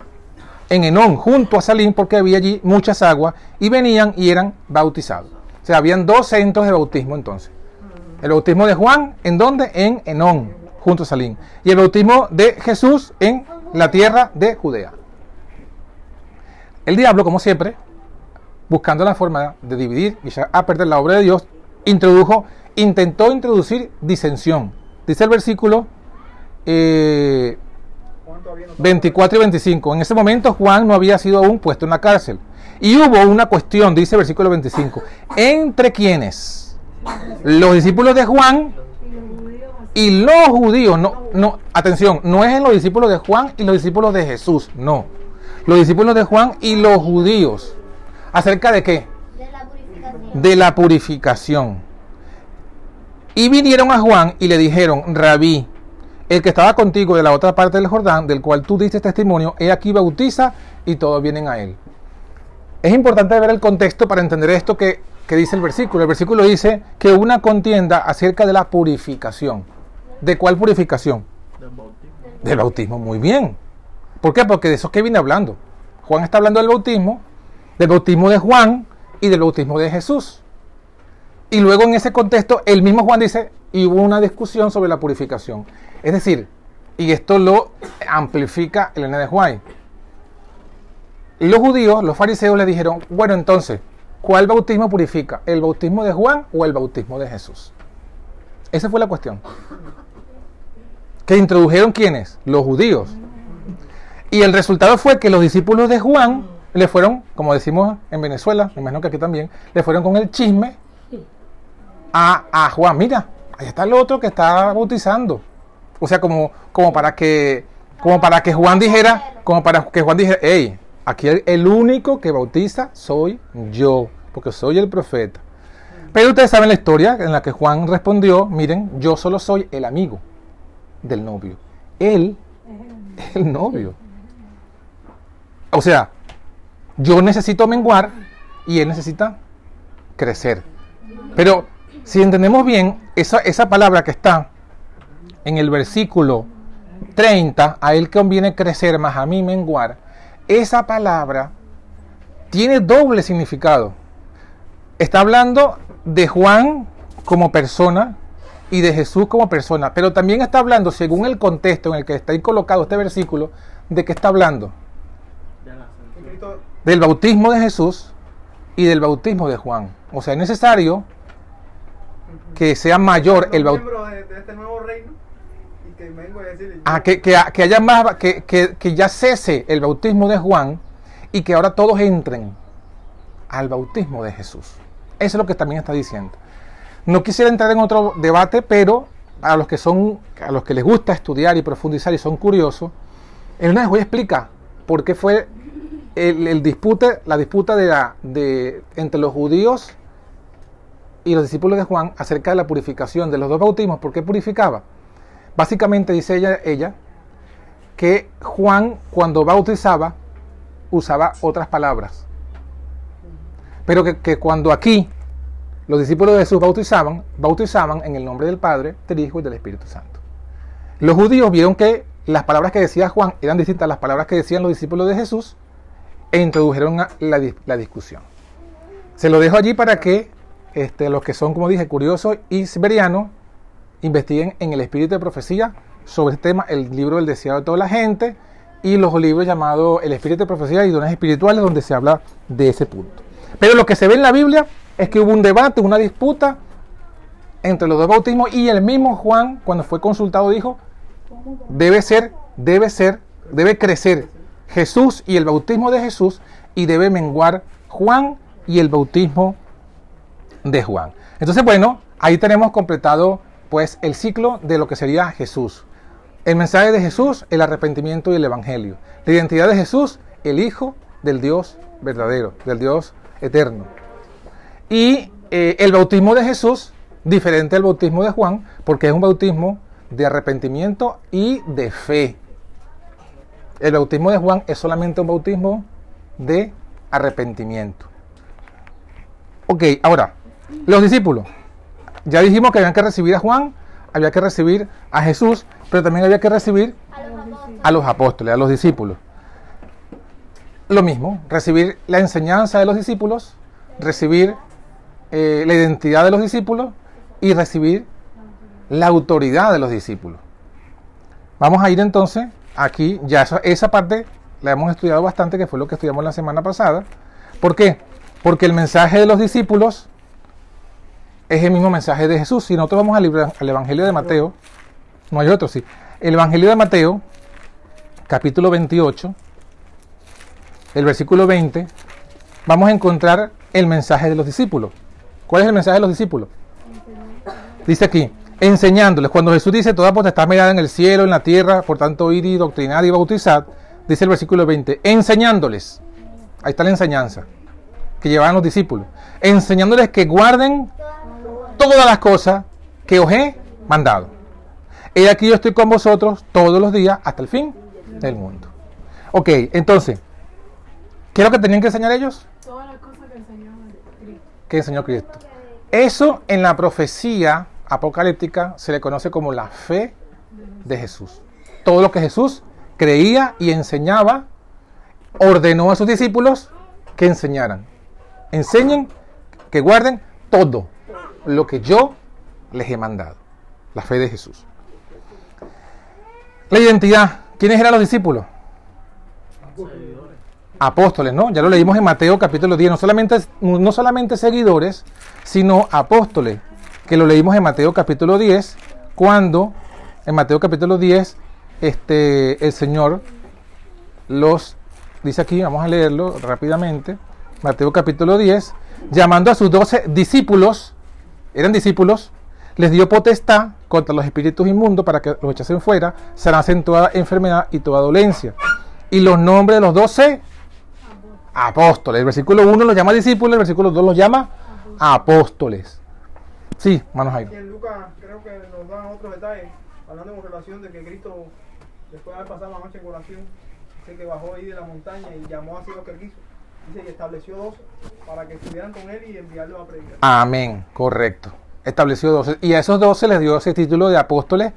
en Enón, junto a Salim, porque había allí muchas aguas y venían y eran bautizados. O sea, habían dos centros de bautismo entonces. El bautismo de Juan, ¿en dónde? En Enón, junto a Salim. Y el bautismo de Jesús en la tierra de Judea. El diablo, como siempre, buscando la forma de dividir y echar a perder la obra de Dios, introdujo, intentó introducir disensión. Dice el versículo eh, Juan todavía no estaba- 24 y 25. En ese momento Juan no había sido aún puesto en la cárcel. Y hubo una cuestión, dice el versículo 25, entre quienes los discípulos de Juan Y los judíos, no, no, atención, no es en los discípulos de Juan y los discípulos de Jesús, no. Los discípulos de Juan y los judíos. ¿Acerca de qué? De la purificación. de la purificación. Y vinieron a Juan y le dijeron, Rabí, el que estaba contigo de la otra parte del Jordán, del cual tú diste testimonio, he aquí bautiza y todos vienen a él. Es importante ver el contexto para entender esto que, que dice el versículo. El versículo dice que una contienda acerca de la purificación. ¿De cuál purificación? Del bautismo. Del bautismo, muy bien. ¿Por qué? Porque de eso es que viene hablando. Juan está hablando del bautismo, del bautismo de Juan y del bautismo de Jesús. Y luego en ese contexto, el mismo Juan dice, y hubo una discusión sobre la purificación. Es decir, y esto lo amplifica el N de Juan. Los judíos, los fariseos le dijeron, bueno entonces, ¿cuál bautismo purifica? ¿El bautismo de Juan o el bautismo de Jesús? Esa fue la cuestión. que introdujeron quiénes? Los judíos. Y el resultado fue que los discípulos de Juan le fueron, como decimos en Venezuela, me imagino que aquí también, le fueron con el chisme a, a Juan. Mira, ahí está el otro que está bautizando. O sea, como, como para que como para que Juan dijera, como para que Juan dijera, hey, aquí el, el único que bautiza soy yo, porque soy el profeta. Pero ustedes saben la historia en la que Juan respondió, miren, yo solo soy el amigo del novio. Él es el novio. O sea, yo necesito menguar y él necesita crecer. Pero si entendemos bien, esa, esa palabra que está en el versículo 30, a él conviene crecer, más a mí menguar, esa palabra tiene doble significado. Está hablando de Juan como persona y de Jesús como persona, pero también está hablando, según el contexto en el que está colocado este versículo, de qué está hablando. Del bautismo de Jesús y del bautismo de Juan. O sea, es necesario que sea mayor el bautismo. de, este nuevo reino que vengo a decirle Ah, que, que, que haya más, que, que, que ya cese el bautismo de Juan y que ahora todos entren al bautismo de Jesús. Eso es lo que también está diciendo. No quisiera entrar en otro debate, pero a los que son, a los que les gusta estudiar y profundizar y son curiosos, el una vez voy a explicar por qué fue el, el dispute, la disputa de la, de, entre los judíos y los discípulos de Juan acerca de la purificación de los dos bautismos. ¿Por qué purificaba? Básicamente dice ella, que Juan cuando bautizaba usaba otras palabras. Pero que, cuando aquí los discípulos de Jesús bautizaban, bautizaban en el nombre del Padre, del Hijo y del Espíritu Santo. Los judíos vieron que las palabras que decía Juan eran distintas a las palabras que decían los discípulos de Jesús e introdujeron la discusión. Se lo dejo allí para que este, los que son, como dije, curiosos y siberianos, investiguen en el espíritu de profecía sobre este tema, el libro del deseado de toda la gente y los libros llamados El espíritu de profecía y dones espirituales, donde se habla de ese punto. Pero lo que se ve en la Biblia es que hubo un debate, una disputa entre los dos bautismos y el mismo Juan, cuando fue consultado, dijo, debe ser, debe ser, debe crecer Jesús y el bautismo de Jesús y debe menguar Juan y el bautismo de Juan. Entonces, bueno, ahí tenemos completado pues el ciclo de lo que sería Jesús. El mensaje de Jesús, el arrepentimiento y el evangelio. La identidad de Jesús, el Hijo del Dios verdadero, del Dios eterno. Y eh, el bautismo de Jesús, diferente al bautismo de Juan, porque es un bautismo de arrepentimiento y de fe. El bautismo de Juan es solamente un bautismo de arrepentimiento. Ok, ahora, los discípulos. Ya dijimos que habían que recibir a Juan, había que recibir a Jesús, pero también había que recibir A los apóstoles. a los discípulos. Lo mismo, recibir la enseñanza de los discípulos, recibir eh, la identidad de los discípulos y recibir la autoridad de los discípulos. Vamos a ir entonces aquí, ya esa parte la hemos estudiado bastante, que fue lo que estudiamos la semana pasada. ¿Por qué? Porque el mensaje de los discípulos es el mismo mensaje de Jesús. Si nosotros vamos al, al Evangelio de Mateo, no hay otro, sí. El Evangelio de Mateo, capítulo 28, el versículo 20, vamos a encontrar el mensaje de los discípulos. ¿Cuál es el mensaje de los discípulos? Dice aquí, enseñándoles, cuando Jesús dice, toda potestad me en el cielo, en la tierra, por tanto ir y doctrinar y bautizar, dice el versículo 20, enseñándoles, ahí está la enseñanza que llevaban los discípulos, enseñándoles que guarden todas las cosas que os he mandado. He aquí yo estoy con vosotros todos los días hasta el fin del mundo. Ok, entonces, ¿qué es lo que tenían que enseñar ellos? Todas las cosas que enseñó Cristo. que enseñó Cristo. Eso en la profecía apocalíptica se le conoce como la fe de Jesús. Todo lo que Jesús creía y enseñaba, ordenó a sus discípulos que enseñaran. Enseñen, que guarden todo lo que yo les he mandado. La fe de Jesús. La identidad. ¿Quiénes eran los discípulos? Apóstoles, ¿no? Ya lo leímos en Mateo capítulo 10, no solamente, no solamente seguidores, sino apóstoles, que lo leímos en Mateo capítulo 10, cuando en Mateo capítulo 10, este, el Señor los dice aquí, vamos a leerlo rápidamente. Mateo capítulo 10, llamando a sus doce discípulos, eran discípulos, les dio potestad contra los espíritus inmundos para que los echasen fuera, sanasen toda enfermedad y toda dolencia. Y los nombres de los doce apóstoles. El versículo 1 los llama discípulos, el versículo 2 los llama apóstoles. Sí, manos ahí. En Lucas creo que nos dan otros detalles, hablando con relación de que Cristo, después de haber pasado la noche en oración, dice que bajó ahí de la montaña y llamó así lo que quiso. Dice y estableció dos para que estuvieran con él y enviarlos a predicar. Amén, correcto. Estableció 12. Y a esos 12 les dio ese título de apóstoles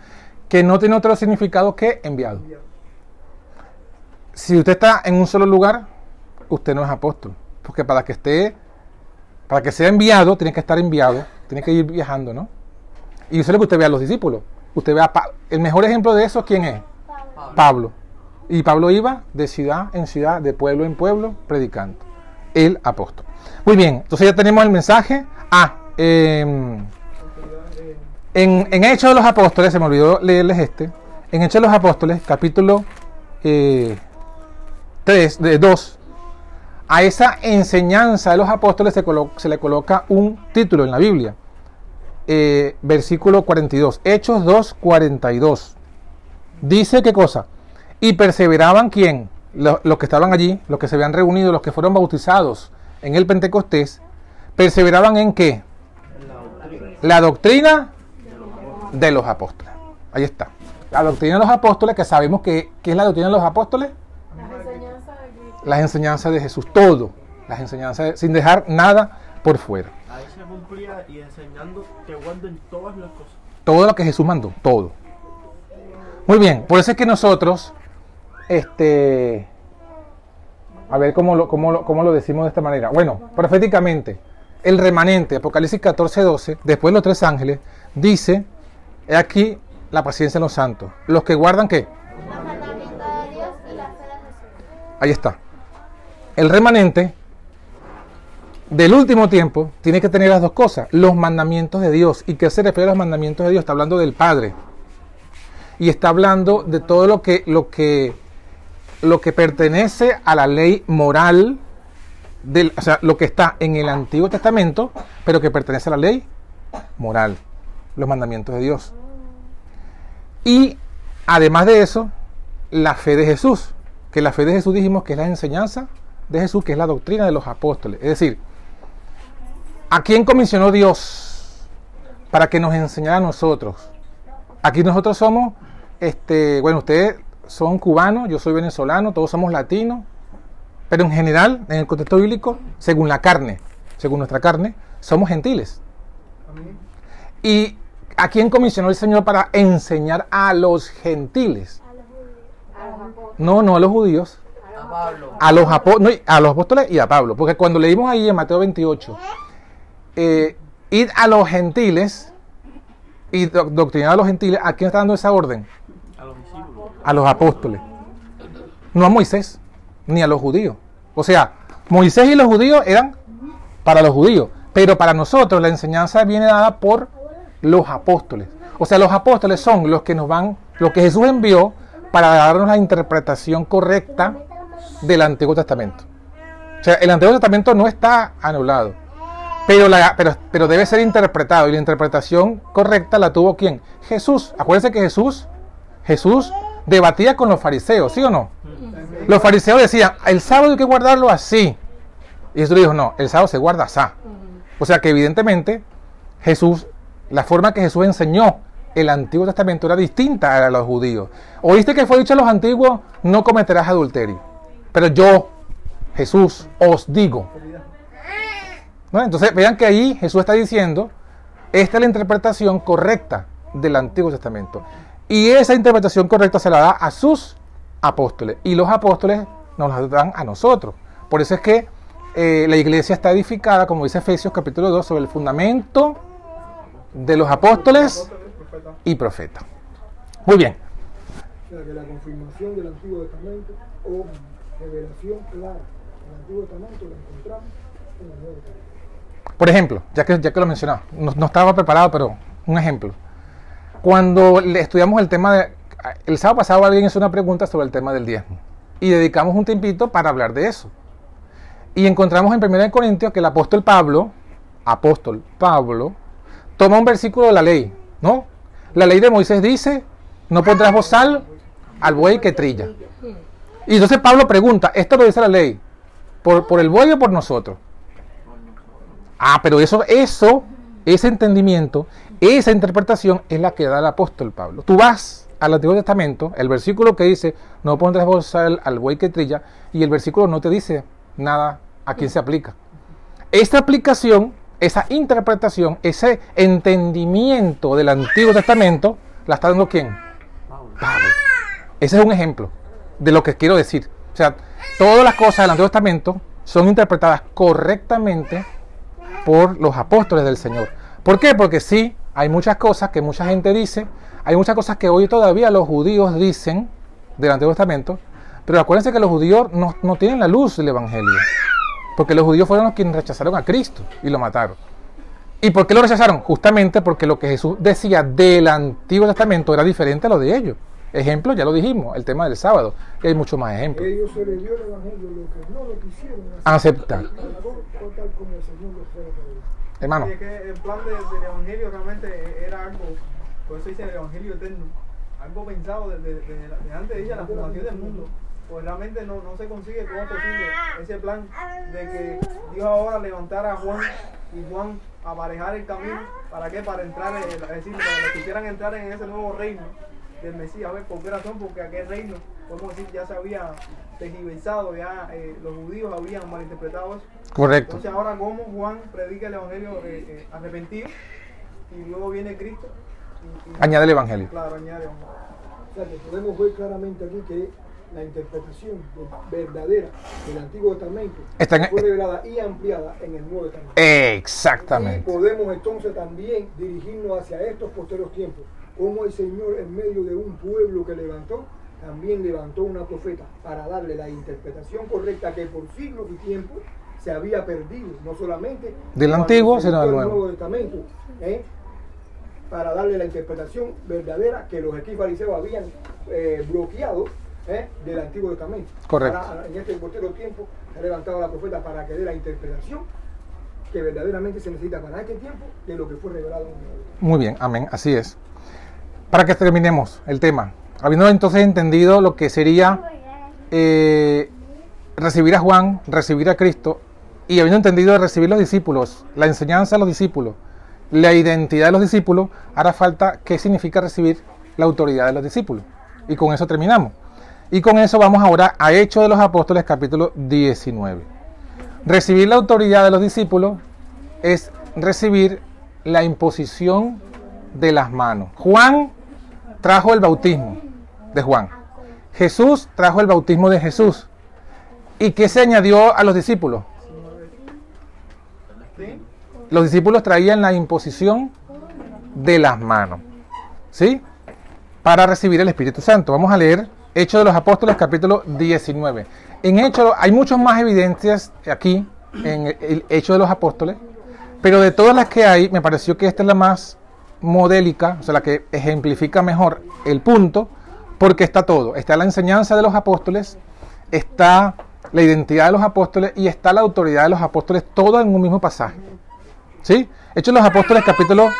que no tiene otro significado que enviado. Si usted está en un solo lugar, usted no es apóstol. Porque para que esté, para que sea enviado, tiene que estar enviado, tiene que ir viajando, ¿no? Y eso es lo que usted ve a los discípulos. Usted ve a Pa- el mejor ejemplo de eso, ¿quién es? Pablo. Y Pablo iba de ciudad en ciudad, de pueblo en pueblo, predicando. El apóstol. Muy bien, entonces ya tenemos el mensaje. Ah, em, eh, en, Hechos de los Apóstoles, se me olvidó leerles este. En Hechos de los Apóstoles, capítulo 3, de 2, a esa enseñanza de los apóstoles se le coloca un título en la Biblia. Eh, versículo 42. Hechos 2, 42. Dice qué cosa. Y perseveraban quién? Lo- Los, que estaban allí, los que se habían reunido, los que fueron bautizados en el Pentecostés. Perseveraban en qué? La doctrina de los apóstoles. Ahí está. La doctrina de los apóstoles, que sabemos que, ¿qué es la doctrina de los apóstoles? Las enseñanzas de Cristo. Las enseñanzas de Jesús, todo. Las enseñanzas, de- sin dejar nada por fuera. Ahí se cumplía y enseñando que guarden todas las cosas. Todo lo que Jesús mandó, todo. Muy bien, por eso es que nosotros, este, a ver cómo lo, cómo cómo lo decimos de esta manera. Bueno, proféticamente, el remanente, Apocalipsis 14, 12, después de los tres ángeles, dice, he aquí la paciencia de los santos. Los que guardan qué? Ahí está. El remanente del último tiempo tiene que tener las dos cosas, los mandamientos de Dios. ¿Y qué se refiere a los mandamientos de Dios? Está hablando del Padre. Y está hablando de todo lo que, lo que, lo que pertenece a la ley moral, o sea, lo que está en el Antiguo Testamento, pero que pertenece a la ley moral, los mandamientos de Dios. Y además de eso, la fe de Jesús, que la fe de Jesús dijimos que es la enseñanza de Jesús, que es la doctrina de los apóstoles. Es decir, ¿a quién comisionó Dios para que nos enseñara a nosotros? Aquí nosotros somos, este, bueno, ustedes son cubanos, yo soy venezolano, todos somos latinos, pero en general, en el contexto bíblico, según la carne, según nuestra carne, somos gentiles. ¿Y a quién comisionó el Señor para enseñar a los gentiles? No, no a los judíos, A Pablo. a los, no, a los apóstoles y a Pablo. Porque cuando leímos ahí en Mateo 28, eh, id a los gentiles y doc- doctrinar a los gentiles, ¿a quién está dando esa orden? A los apóstoles. No a Moisés, ni a los judíos. O sea, Moisés y los judíos eran para los judíos, pero para nosotros la enseñanza viene dada por los apóstoles. O sea, los apóstoles son los que nos van, lo que Jesús envió para darnos la interpretación correcta del Antiguo Testamento. O sea, el Antiguo Testamento no está anulado, pero, la, pero, pero debe ser interpretado y la interpretación correcta la tuvo quién? Jesús. Acuérdense que Jesús, Jesús debatía con los fariseos, ¿sí o no? Los fariseos decían, el sábado hay que guardarlo así. Y Jesús dijo, no, el sábado se guarda así. O sea que evidentemente Jesús, la forma que Jesús enseñó el Antiguo Testamento era distinta a la de los judíos. Oíste que fue dicho a los antiguos, no cometerás adulterio. Pero yo, Jesús, os digo. ¿No? Entonces vean que ahí Jesús está diciendo, esta es la interpretación correcta del Antiguo Testamento. Y esa interpretación correcta se la da a sus apóstoles. Y los apóstoles nos la dan a nosotros. Por eso es que eh, la iglesia está edificada, como dice Efesios capítulo 2, sobre el fundamento de los apóstoles y profetas. Muy bien. O sea, que la confirmación del Antiguo Testamento o revelación clara del Antiguo Testamento la encontramos en el Nuevo Testamento. Por ejemplo, ya que, ya que lo mencionaba, no, no estaba preparado, pero un ejemplo. Cuando estudiamos el tema de... El sábado pasado alguien hizo una pregunta sobre el tema del diezmo. Y dedicamos un tiempito para hablar de eso. Y encontramos en 1 Corintios que el apóstol Pablo, apóstol Pablo, toma un versículo de la ley, ¿no? La ley de Moisés dice, no pondrás bozal al buey que trilla. Y entonces Pablo pregunta, ¿esto lo dice la ley? ¿Por, por el buey o por nosotros? Ah, pero eso, eso, ese entendimiento, esa interpretación es la que da el apóstol Pablo. Tú vas al Antiguo Testamento, el versículo que dice, no pondrás bozal al buey que trilla, y el versículo no te dice nada a quién se aplica. Esta aplicación, esa interpretación, ese entendimiento del Antiguo Testamento, la está dando quién? Pablo. Ese es un ejemplo de lo que quiero decir. O sea, todas las cosas del Antiguo Testamento son interpretadas correctamente por los apóstoles del Señor. ¿Por qué? Porque sí, hay muchas cosas que mucha gente dice, hay muchas cosas que hoy todavía los judíos dicen del Antiguo Testamento, pero acuérdense que los judíos no, no tienen la luz del Evangelio, porque los judíos fueron los quienes rechazaron a Cristo y lo mataron. ¿Y por qué lo rechazaron? Justamente porque lo que Jesús decía del Antiguo Testamento era diferente a lo de ellos. Ejemplo, ya lo dijimos, el tema del sábado, y hay muchos más ejemplos. Ellos se les dio el evangelio, lo que no lo quisieron Aceptar. Hermano, que el plan de- del Evangelio realmente era algo, por eso dice el Evangelio eterno, algo pensado desde, antes de ella, la fundación del mundo. Pues realmente no, no se consigue cómo es posible ese plan de que Dios ahora levantara a Juan y Juan aparejar el camino. ¿Para qué? Para entrar, en, es decir, para que quisieran entrar en ese nuevo reino del Mesías. A ver, ¿por qué razón? Porque aquel reino, podemos decir, ya se había tergiversado, ya eh, los judíos habían malinterpretado eso. correcto. Entonces ahora como Juan predica el evangelio eh, eh, arrepentido y luego viene Cristo y, y- Añade el Evangelio. Claro, añade un- O sea, que podemos ver claramente aquí que la interpretación verdadera del Antiguo Testamento Está en- fue revelada y ampliada en el Nuevo Testamento. Exactamente. Y podemos entonces también dirigirnos hacia estos posteriores tiempos, como el Señor en medio de un pueblo que levantó, también levantó una profeta para darle la interpretación correcta que por siglos y tiempos se había perdido, no solamente Del Antiguo, sino del Nuevo. Testamento, ¿eh? para darle la interpretación verdadera que los escribas fariseos habían eh, bloqueado ¿eh? del Antiguo Testamento. Correcto. En este posterior tiempo se ha levantado la profeta para que dé la interpretación que verdaderamente se necesita para este tiempo de lo que fue revelado en el. Muy bien, amén, así es. Para que terminemos el tema, habiendo entonces entendido lo que sería eh, recibir a Juan, recibir a Cristo, y habiendo entendido de recibir los discípulos, la enseñanza de los discípulos, la identidad de los discípulos, hará falta qué significa recibir la autoridad de los discípulos. Y con eso terminamos. Y con eso vamos ahora a Hechos de los Apóstoles capítulo 19. Recibir la autoridad de los discípulos es recibir la imposición de las manos. Juan trajo el bautismo de Juan. Jesús trajo el bautismo de Jesús. ¿Y qué se añadió a los discípulos? Los discípulos traían la imposición de las manos. ¿Sí? Para recibir el Espíritu Santo. Vamos a leer Hechos de los Apóstoles capítulo 19. En Hechos hay muchas más evidencias aquí en el Hechos de los Apóstoles, pero de todas las que hay, me pareció que esta es la más modélica, o sea, la que ejemplifica mejor el punto, porque está todo. Está la enseñanza de los apóstoles, está la identidad de los apóstoles y está la autoridad de los apóstoles, todo en un mismo pasaje. ¿Sí? Hechos los Apóstoles capítulo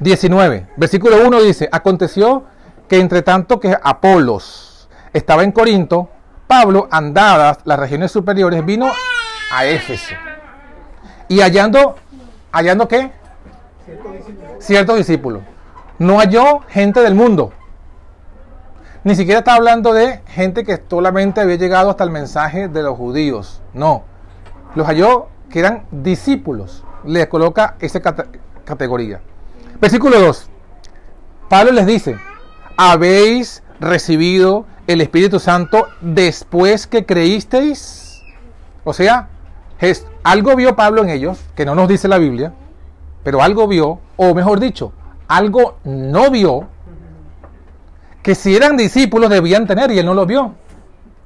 19, versículo 1 dice, aconteció que entre tanto que Apolos estaba en Corinto, Pablo, andadas las regiones superiores, vino a Éfeso. Y hallando, hallando qué? Cierto discípulo. No halló gente del mundo. Ni siquiera está hablando de gente que solamente había llegado hasta el mensaje de los judíos. No. Los halló que eran discípulos. Le coloca esa cate- categoría. Versículo 2. Pablo les dice, ¿habéis recibido el Espíritu Santo después que creísteis? O sea, algo vio Pablo en ellos, que no nos dice la Biblia, pero algo vio, o mejor dicho, algo no vio, que si eran discípulos debían tener y él no lo vio.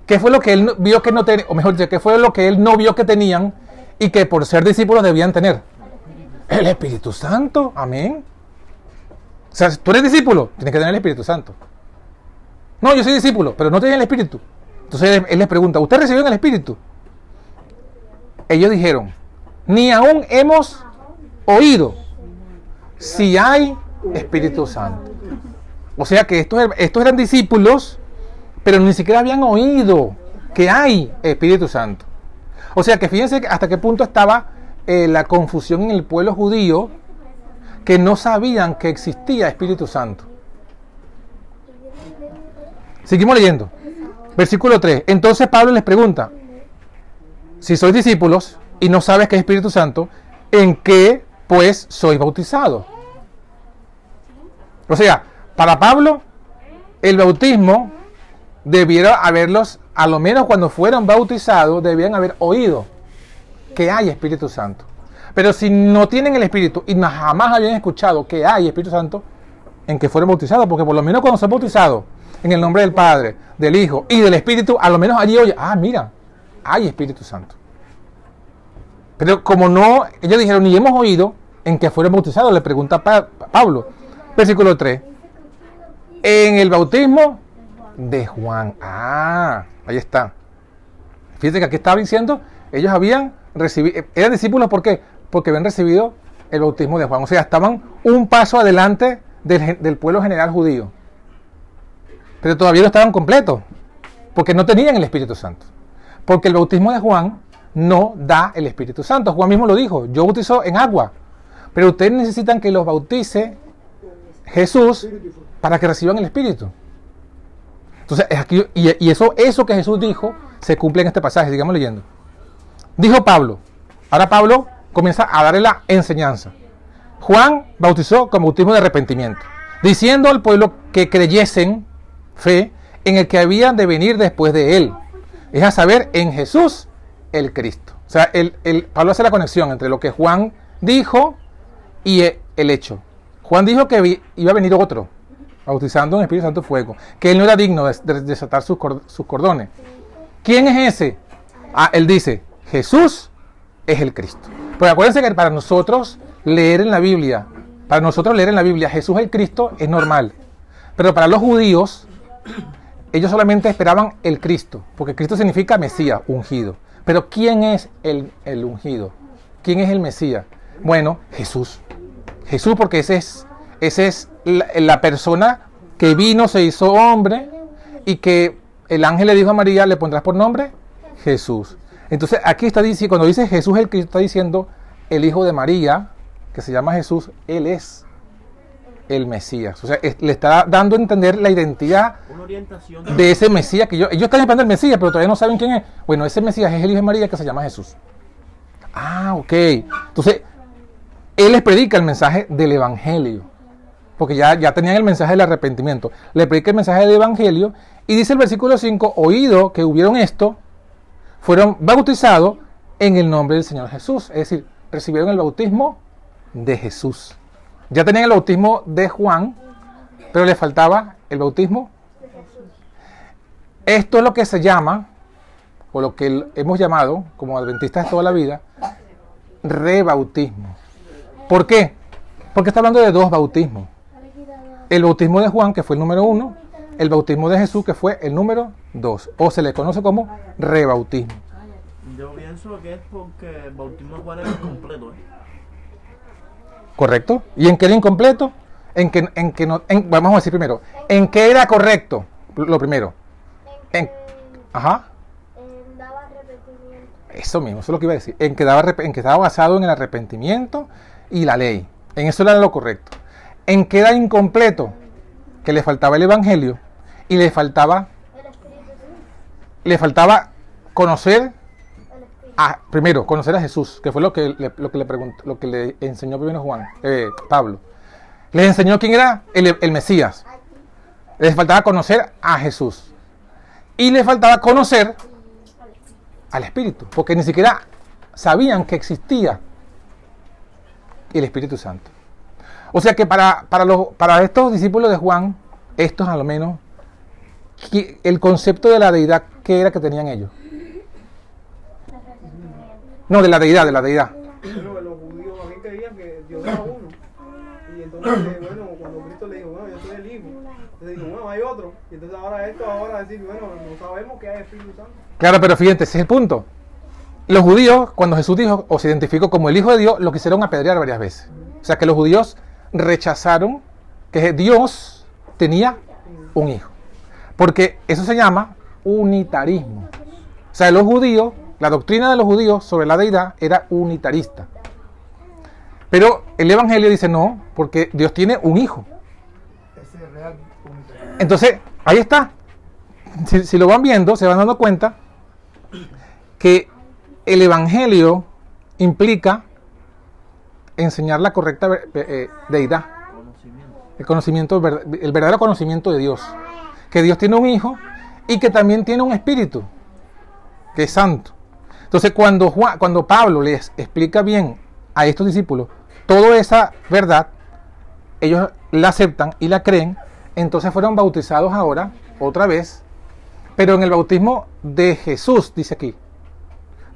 ¿Qué fue lo que él vio que no tenía, o mejor dicho, qué fue lo que él no vio que tenían y que por ser discípulos debían tener? El Espíritu Santo, amén. sea, tú eres discípulo, tienes que tener el Espíritu Santo. No, yo soy discípulo, pero no tienes el Espíritu. Entonces él, les pregunta, ¿usted recibió el Espíritu? Ellos dijeron, ni aún hemos oído si hay Espíritu Santo. O sea que estos, estos eran discípulos, pero ni siquiera habían oído que hay Espíritu Santo. O sea que fíjense hasta qué punto estaba eh, la confusión en el pueblo judío que no sabían que existía Espíritu Santo. Seguimos leyendo. Versículo 3. Entonces Pablo les pregunta, si sois discípulos y no sabes que es Espíritu Santo, ¿en qué pues sois bautizados? O sea, para Pablo, el bautismo debiera haberlos, a lo menos cuando fueron bautizados, debían haber oído que hay Espíritu Santo. Pero si no tienen el Espíritu y jamás habían escuchado que hay Espíritu Santo, en que fueron bautizados, porque por lo menos cuando son bautizados en el nombre del Padre, del Hijo y del Espíritu, a lo menos allí oye, ah, mira, hay Espíritu Santo. Pero como no, ellos dijeron, ni hemos oído en que fueron bautizados, le pregunta Pa- Pablo, versículo 3, en el bautismo de Juan. Ah, ahí está. Fíjense que aquí estaba diciendo, ellos habían recibido, eran discípulos, ¿por qué? Porque habían recibido el bautismo de Juan. O sea, estaban un paso adelante del, del pueblo general judío. Pero todavía no estaban completos, porque no tenían el Espíritu Santo. Porque el bautismo de Juan no da el Espíritu Santo. Juan mismo lo dijo, yo bautizo en agua, pero ustedes necesitan que los bautice Jesús para que reciban el Espíritu. Entonces, es aquí, y, y eso, eso que Jesús dijo se cumple en este pasaje, sigamos leyendo. Dijo Pablo, ahora Pablo comienza a darle la enseñanza. Juan bautizó con bautismo de arrepentimiento, diciendo al pueblo que creyesen fe en el que habían de venir después de él, es a saber, en Jesús el Cristo. O sea, el, el- Pablo hace la conexión entre lo que Juan dijo y el hecho. Juan dijo que iba a venir otro, bautizando en Espíritu Santo fuego, que él no era digno de, de desatar sus, cor- sus cordones. ¿Quién es ese? Ah, él dice, Jesús es el Cristo. Pero acuérdense que para nosotros leer en la Biblia, para nosotros leer en la Biblia Jesús el Cristo es normal. Pero para los judíos, ellos solamente esperaban el Cristo, porque Cristo significa Mesías, ungido. Pero ¿quién es el, el ungido? ¿Quién es el Mesías? Bueno, Jesús. Jesús porque ese es, ese es la, la persona que vino, se hizo hombre y que el ángel le dijo a María, le pondrás por nombre Jesús. Entonces aquí está diciendo, cuando dice Jesús el Cristo, está diciendo el hijo de María, que se llama Jesús, él es el Mesías. O sea, es- le está dando a entender la identidad de ese Mesías que yo, ellos están esperando el Mesías, pero todavía no saben quién es. Bueno, ese Mesías es el hijo de María que se llama Jesús. Ah, ok. Entonces, él les predica el mensaje del Evangelio. Porque ya, ya tenían el mensaje del arrepentimiento. Le predica el mensaje del Evangelio. Y dice el versículo 5, oído que hubieron esto, fueron bautizados en el nombre del Señor Jesús. Es decir, recibieron el bautismo de Jesús. Ya tenían el bautismo de Juan, pero le faltaba el bautismo. Esto es lo que se llama, o lo que hemos llamado, como adventistas toda la vida, rebautismo. ¿Por qué? Porque está hablando de dos bautismos. El bautismo de Juan, que fue el número uno, el bautismo de Jesús, que fue el número dos, o se le conoce como rebautismo. Yo pienso que es porque el bautismo de Juan era incompleto. ¿eh? ¿Correcto? ¿Y en qué era incompleto? En que, en que no, en- vamos a decir primero, ¿en qué era correcto? Lo primero. En En, ajá. que daba arrepentimiento. Eso mismo, eso es lo que iba a decir. En que, daba, en que estaba basado en el arrepentimiento y la ley. En eso era lo correcto. En que era incompleto, que le faltaba el evangelio y le faltaba, le faltaba conocer a, primero, conocer a Jesús, que fue lo que le, lo que le preguntó, lo que le enseñó primero Juan, eh, Pablo. Les enseñó quién era el, el Mesías. Les faltaba conocer a Jesús. Y les faltaba conocer al Espíritu, porque ni siquiera sabían que existía el Espíritu Santo. O sea que para, para, los, para estos discípulos de Juan, estos a lo menos, el concepto de la deidad, ¿qué era que tenían ellos? No, de la deidad, de la deidad. Bueno, los judíos también creían que Dios era uno. Y entonces, bueno, cuando Cristo apóstol le dijo, bueno, yo soy el hijo. Entonces dijo, bueno, hay otro. Y entonces ahora esto, ahora decir, bueno, no sabemos que hay Espíritu Santo. Claro, pero fíjate, ese es el punto. Los judíos, cuando Jesús dijo o se identificó como el Hijo de Dios, lo quisieron apedrear varias veces. O sea que los judíos rechazaron que Dios tenía un hijo. Porque eso se llama unitarismo. O sea, los judíos, la doctrina de los judíos sobre la deidad era unitarista. Pero el Evangelio dice no, porque Dios tiene un hijo. Entonces, ahí está. Si, si lo van viendo, se van dando cuenta que el Evangelio implica enseñar la correcta ver- eh, deidad, el conocimiento, el verdadero conocimiento de Dios. Que Dios tiene un hijo y que también tiene un espíritu, que es santo. Entonces, cuando, cuando Pablo les explica bien a estos discípulos toda esa verdad, ellos la aceptan y la creen, entonces fueron bautizados ahora, otra vez, pero en el bautismo de Jesús, dice aquí.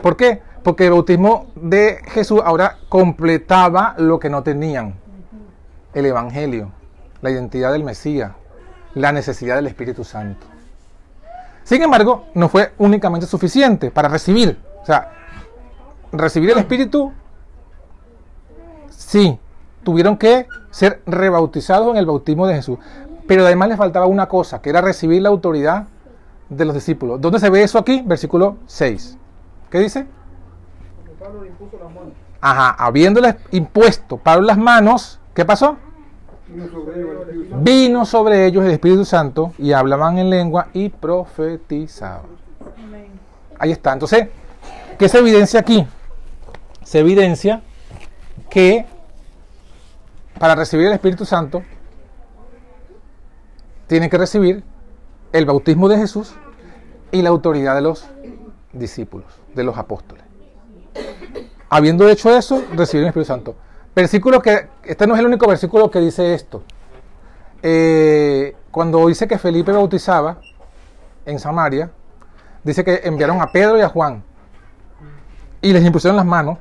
¿Por qué? Porque el bautismo de Jesús ahora completaba lo que no tenían. El Evangelio, la identidad del Mesías, la necesidad del Espíritu Santo. Sin embargo, no fue únicamente suficiente para recibir. O sea, recibir el Espíritu, sí, tuvieron que ser rebautizados en el bautismo de Jesús. Pero además les faltaba una cosa, que era recibir la autoridad de los discípulos. ¿Dónde se ve eso aquí? Versículo 6. ¿Qué dice? Porque Pablo le impuso las manos. Ajá, habiéndoles impuesto Pablo las manos, ¿qué pasó? Vino sobre ellos el Espíritu Santo. Vino sobre ellos el Espíritu Santo y hablaban en lengua y profetizaban. Ahí está. Entonces, ¿qué se evidencia aquí? Se evidencia que para recibir el Espíritu Santo tienen que recibir el bautismo de Jesús y la autoridad de los discípulos, de los apóstoles. Habiendo hecho eso, recibir el Espíritu Santo. Versículo que, este no es el único versículo que dice esto. Eh, cuando dice que Felipe bautizaba en Samaria, dice que enviaron a Pedro y a Juan y les impusieron las manos,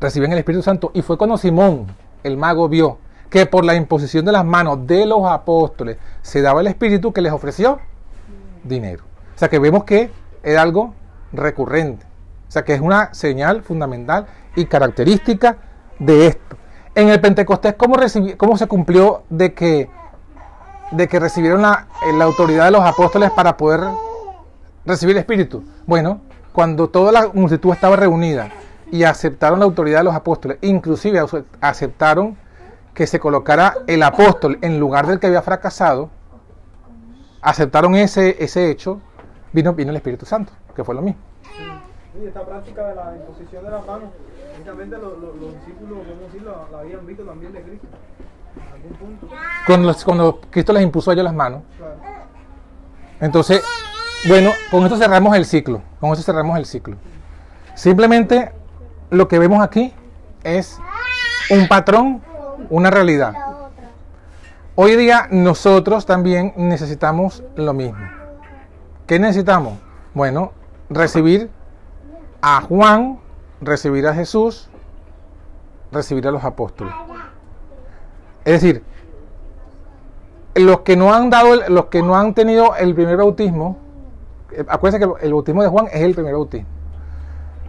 reciben el Espíritu Santo y fue cuando Simón, el mago, vio que por la imposición de las manos de los apóstoles se daba el Espíritu que les ofreció dinero. O sea que vemos que era algo recurrente. O sea que es una señal fundamental y característica de esto. En el Pentecostés, ¿cómo, cómo se cumplió de que, de que recibieron la, eh, la autoridad de los apóstoles para poder recibir el Espíritu? Bueno, cuando toda la multitud estaba reunida y aceptaron la autoridad de los apóstoles, inclusive ace- aceptaron que se colocara el apóstol en lugar del que había fracasado, aceptaron ese, ese hecho, vino, vino el Espíritu Santo, que fue lo mismo. Y esta práctica de la imposición de las manos, precisamente los, los- los discípulos, a decirlo, la habían visto también de Cristo. En algún punto. Cuando, los- cuando Cristo les impuso a ellos las manos. Claro. Entonces, bueno, con esto cerramos el ciclo. Con esto cerramos el ciclo. Simplemente lo que vemos aquí es un patrón, una realidad. Hoy día nosotros también necesitamos lo mismo. ¿Qué necesitamos? Bueno, recibir a Juan, recibir a Jesús, recibir a los apóstoles. Es decir, los que no han dado, los que no han tenido el primer bautismo, eh, acuérdense que el bautismo de Juan es el primer bautismo.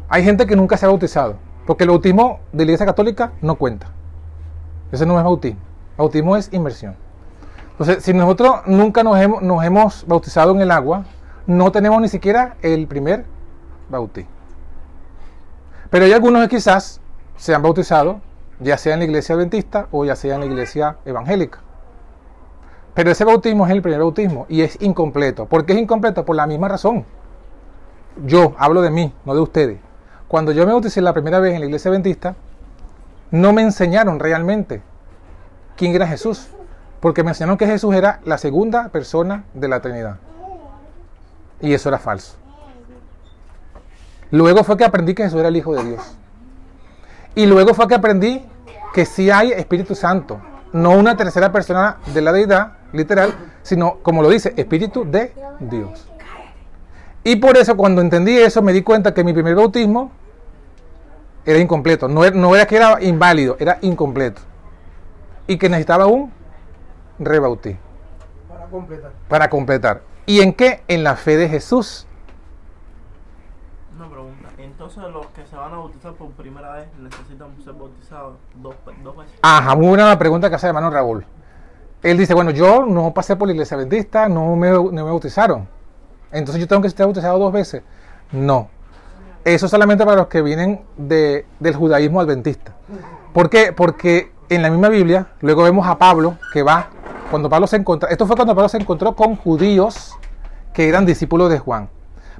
Hay gente que nunca se ha bautizado, porque el bautismo de la Iglesia Católica no cuenta. Ese no es bautismo. Bautismo es inmersión. Entonces, si nosotros nunca nos hemos, nos hemos bautizado en el agua, no tenemos ni siquiera el primer bautismo. Pero hay algunos que quizás se han bautizado, ya sea en la iglesia adventista o ya sea en la iglesia evangélica. Pero ese bautismo es el primer bautismo y es incompleto. ¿Por qué es incompleto? Por la misma razón. Yo hablo de mí, no de ustedes. Cuando yo me bauticé la primera vez en la iglesia adventista, no me enseñaron realmente quién era Jesús, porque me enseñaron que Jesús era la segunda persona de la Trinidad. Y eso era falso. Luego fue que aprendí que Jesús era el Hijo de Dios. Y luego fue que aprendí que sí hay Espíritu Santo, no una tercera persona de la deidad, literal, sino, como lo dice, Espíritu de Dios. Y por eso cuando entendí eso me di cuenta que mi primer bautismo era incompleto. No era, no era que era inválido, era incompleto. y que necesitaba un rebautismo Para completar. para completar. ¿Y en qué? En la fe de Jesús. Una pregunta. Entonces los que se van a bautizar por primera vez necesitan ser bautizados dos, dos veces. Ajá, muy buena la pregunta que hace el hermano Raúl. Él dice, bueno, yo no pasé por la iglesia adventista, no me, no me bautizaron. Entonces yo tengo que estar bautizado dos veces. No. Eso solamente para los que vienen de- del judaísmo adventista. ¿Por qué? Porque en la misma Biblia, luego vemos a Pablo que va, cuando Pablo se encontró, esto fue cuando Pablo se encontró con judíos que eran discípulos de Juan.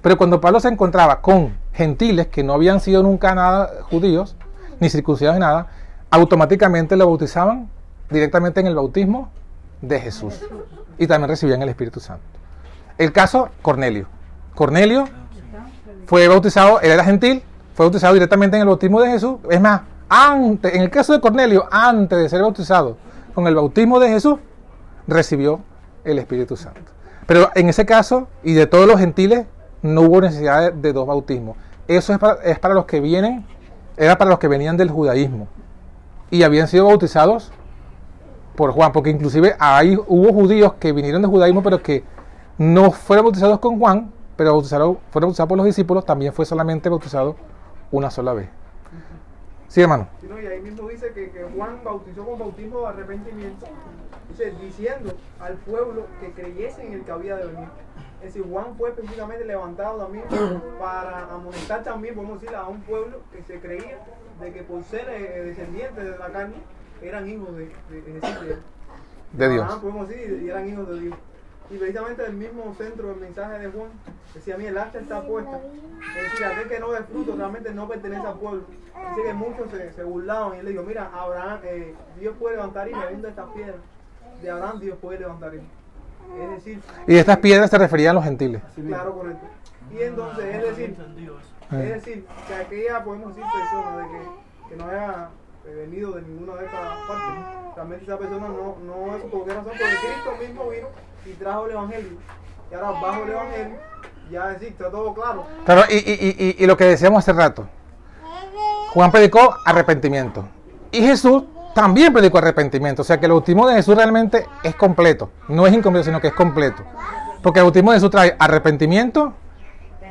Pero cuando Pablo se encontraba con gentiles que no habían sido nunca nada judíos, ni circuncidados ni nada, automáticamente lo bautizaban directamente en el bautismo de Jesús. Y también recibían el Espíritu Santo. El caso, Cornelio. Cornelio fue bautizado, él era gentil, fue bautizado directamente en el bautismo de Jesús. Es más, antes, en el caso de Cornelio, antes de ser bautizado con el bautismo de Jesús, recibió el Espíritu Santo. Pero en ese caso, y de todos los gentiles, no hubo necesidad de, dos bautismos. Eso es para, es para los que vienen, era para los que venían del judaísmo. Y habían sido bautizados por Juan, porque inclusive ahí hubo judíos que vinieron del judaísmo, pero que no fueron bautizados con Juan, pero bautizaron, fueron bautizados por los discípulos, también fue solamente bautizado una sola vez. Sí, hermano. Y ahí mismo dice que Juan bautizó con bautismo de arrepentimiento, dice, diciendo al pueblo que creyese en el que había de venir. Es decir, Juan fue específicamente levantado también (clears throat) para amonestar también, podemos decir, a un pueblo que se creía de que por ser eh, descendientes de la carne eran hijos de, de, Dios. Abraham, podemos decir, y eran hijos de Dios. Y precisamente el mismo centro del mensaje de Juan decía, mira, el hacha está puesta. Es decir, aquel que no ve fruto realmente no pertenece al pueblo. Dice que muchos se, se burlaban y él le dijo, mira, Abraham, eh, Dios puede levantar hijos, aún de estas piedras. De Abraham Dios puede levantar hijos. Es decir, Y estas piedras se referían a los gentiles. claro, correcto. Y entonces, es decir, es decir, que aquella, podemos decir, persona de que, que no haya eh, venido de ninguna de estas partes, realmente esa persona no, no es por qué razón, porque Cristo mismo vino y trajo el Evangelio. Y ahora bajo el Evangelio, ya es decir, está todo claro. Claro, y, y- y- y lo que decíamos hace rato, Juan predicó arrepentimiento. Y Jesús también predicó arrepentimiento. O sea que el bautismo de Jesús realmente es completo. No es incompleto, sino que es completo. Porque el bautismo de Jesús trae arrepentimiento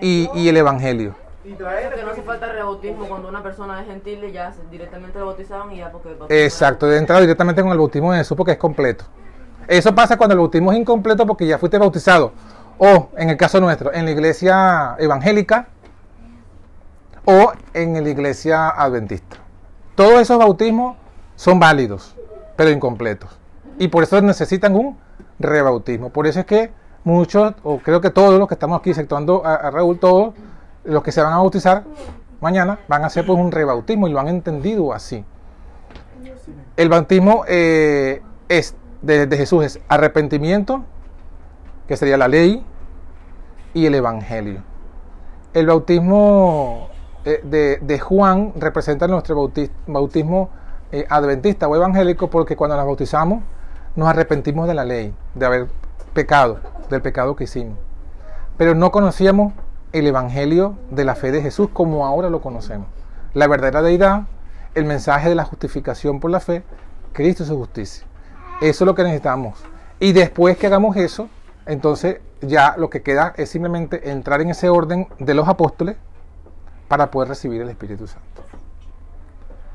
y, y el Evangelio. Y traer Porque no hace falta rebautismo cuando una persona es gentil y ya directamente lo bautizaban y ya porque el bautismo Exacto, de entrada directamente con el bautismo de Jesús porque es completo. Eso pasa cuando el bautismo es incompleto porque ya fuiste bautizado. O, en el caso nuestro, en la iglesia evangélica o en la iglesia adventista. Todos esos bautismos son válidos, pero incompletos. Y por eso necesitan un rebautismo. Por eso es que muchos, o creo que todos los que estamos aquí, exceptuando a, Raúl, todos los que se van a bautizar mañana van a hacer pues un rebautismo y lo han entendido así. El bautismo eh, es de, Jesús es arrepentimiento, que sería la ley, y el evangelio. El bautismo eh, de, Juan representa nuestro bautis- bautismo eh, adventista o evangélico porque cuando nos bautizamos nos arrepentimos de la ley, de haber pecado, del pecado que hicimos. Pero no conocíamos el evangelio de la fe de Jesús como ahora lo conocemos. La verdadera deidad, el mensaje de la justificación por la fe, Cristo y su justicia. Eso es lo que necesitamos. Y después que hagamos eso, entonces ya lo que queda es simplemente entrar en ese orden de los apóstoles para poder recibir el Espíritu Santo.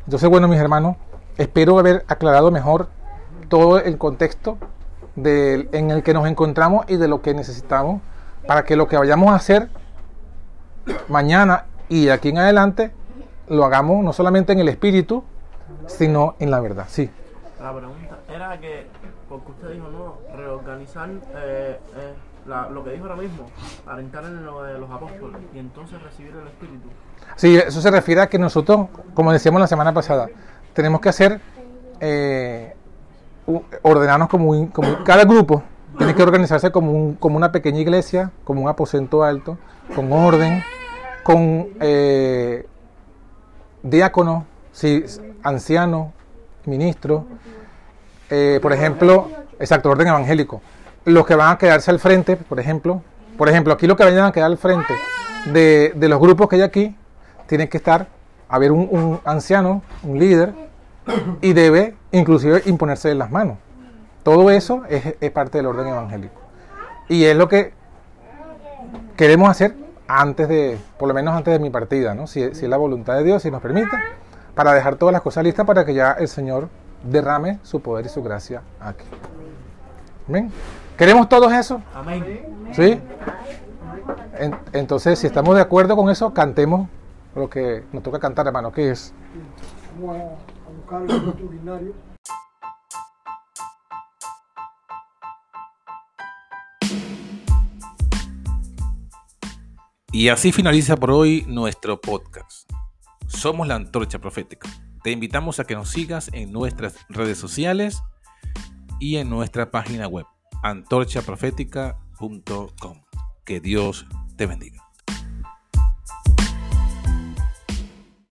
Entonces, bueno, mis hermanos, espero haber aclarado mejor todo el contexto en el que nos encontramos y de lo que necesitamos para que lo que vayamos a hacer mañana y de aquí en adelante lo hagamos no solamente en el espíritu, sino en la verdad. Sí. La pregunta era que, porque usted dijo, no, reorganizar eh, eh, lo que dijo ahora mismo, para entrar en lo de los apóstoles y entonces recibir el Espíritu. Sí, eso se refiere a que nosotros, como decíamos la semana pasada, tenemos que hacer, eh, ordenarnos como, un- como cada grupo tiene que organizarse como, un- como una pequeña iglesia, como un aposento alto, con orden, con eh, diáconos, sí, ancianos, ministros, eh, por ejemplo, exacto, orden evangélico. Los que van a quedarse al frente, por ejemplo, por ejemplo, aquí los que vayan a quedar al frente de, de los grupos que hay aquí, tienen que estar, haber un, anciano, un líder, y debe inclusive imponerse en las manos. Todo eso es, es parte del orden evangélico. Y es lo que queremos hacer antes de, por lo menos antes de mi partida, ¿no? Si, si es la voluntad de Dios, si nos permite, para dejar todas las cosas listas para que ya el Señor derrame su poder y su gracia aquí. ¿Amén? ¿Queremos todos eso? Amén. ¿Sí? En- entonces, si estamos de acuerdo con eso, cantemos lo que nos toca cantar, hermano, que es Vamos a, a buscar el nuestro urinario. Y así finaliza por hoy nuestro podcast. Somos la Antorcha Profética. Te invitamos a que nos sigas en nuestras redes sociales y en nuestra página web antorchaprofética.com. Que Dios te bendiga.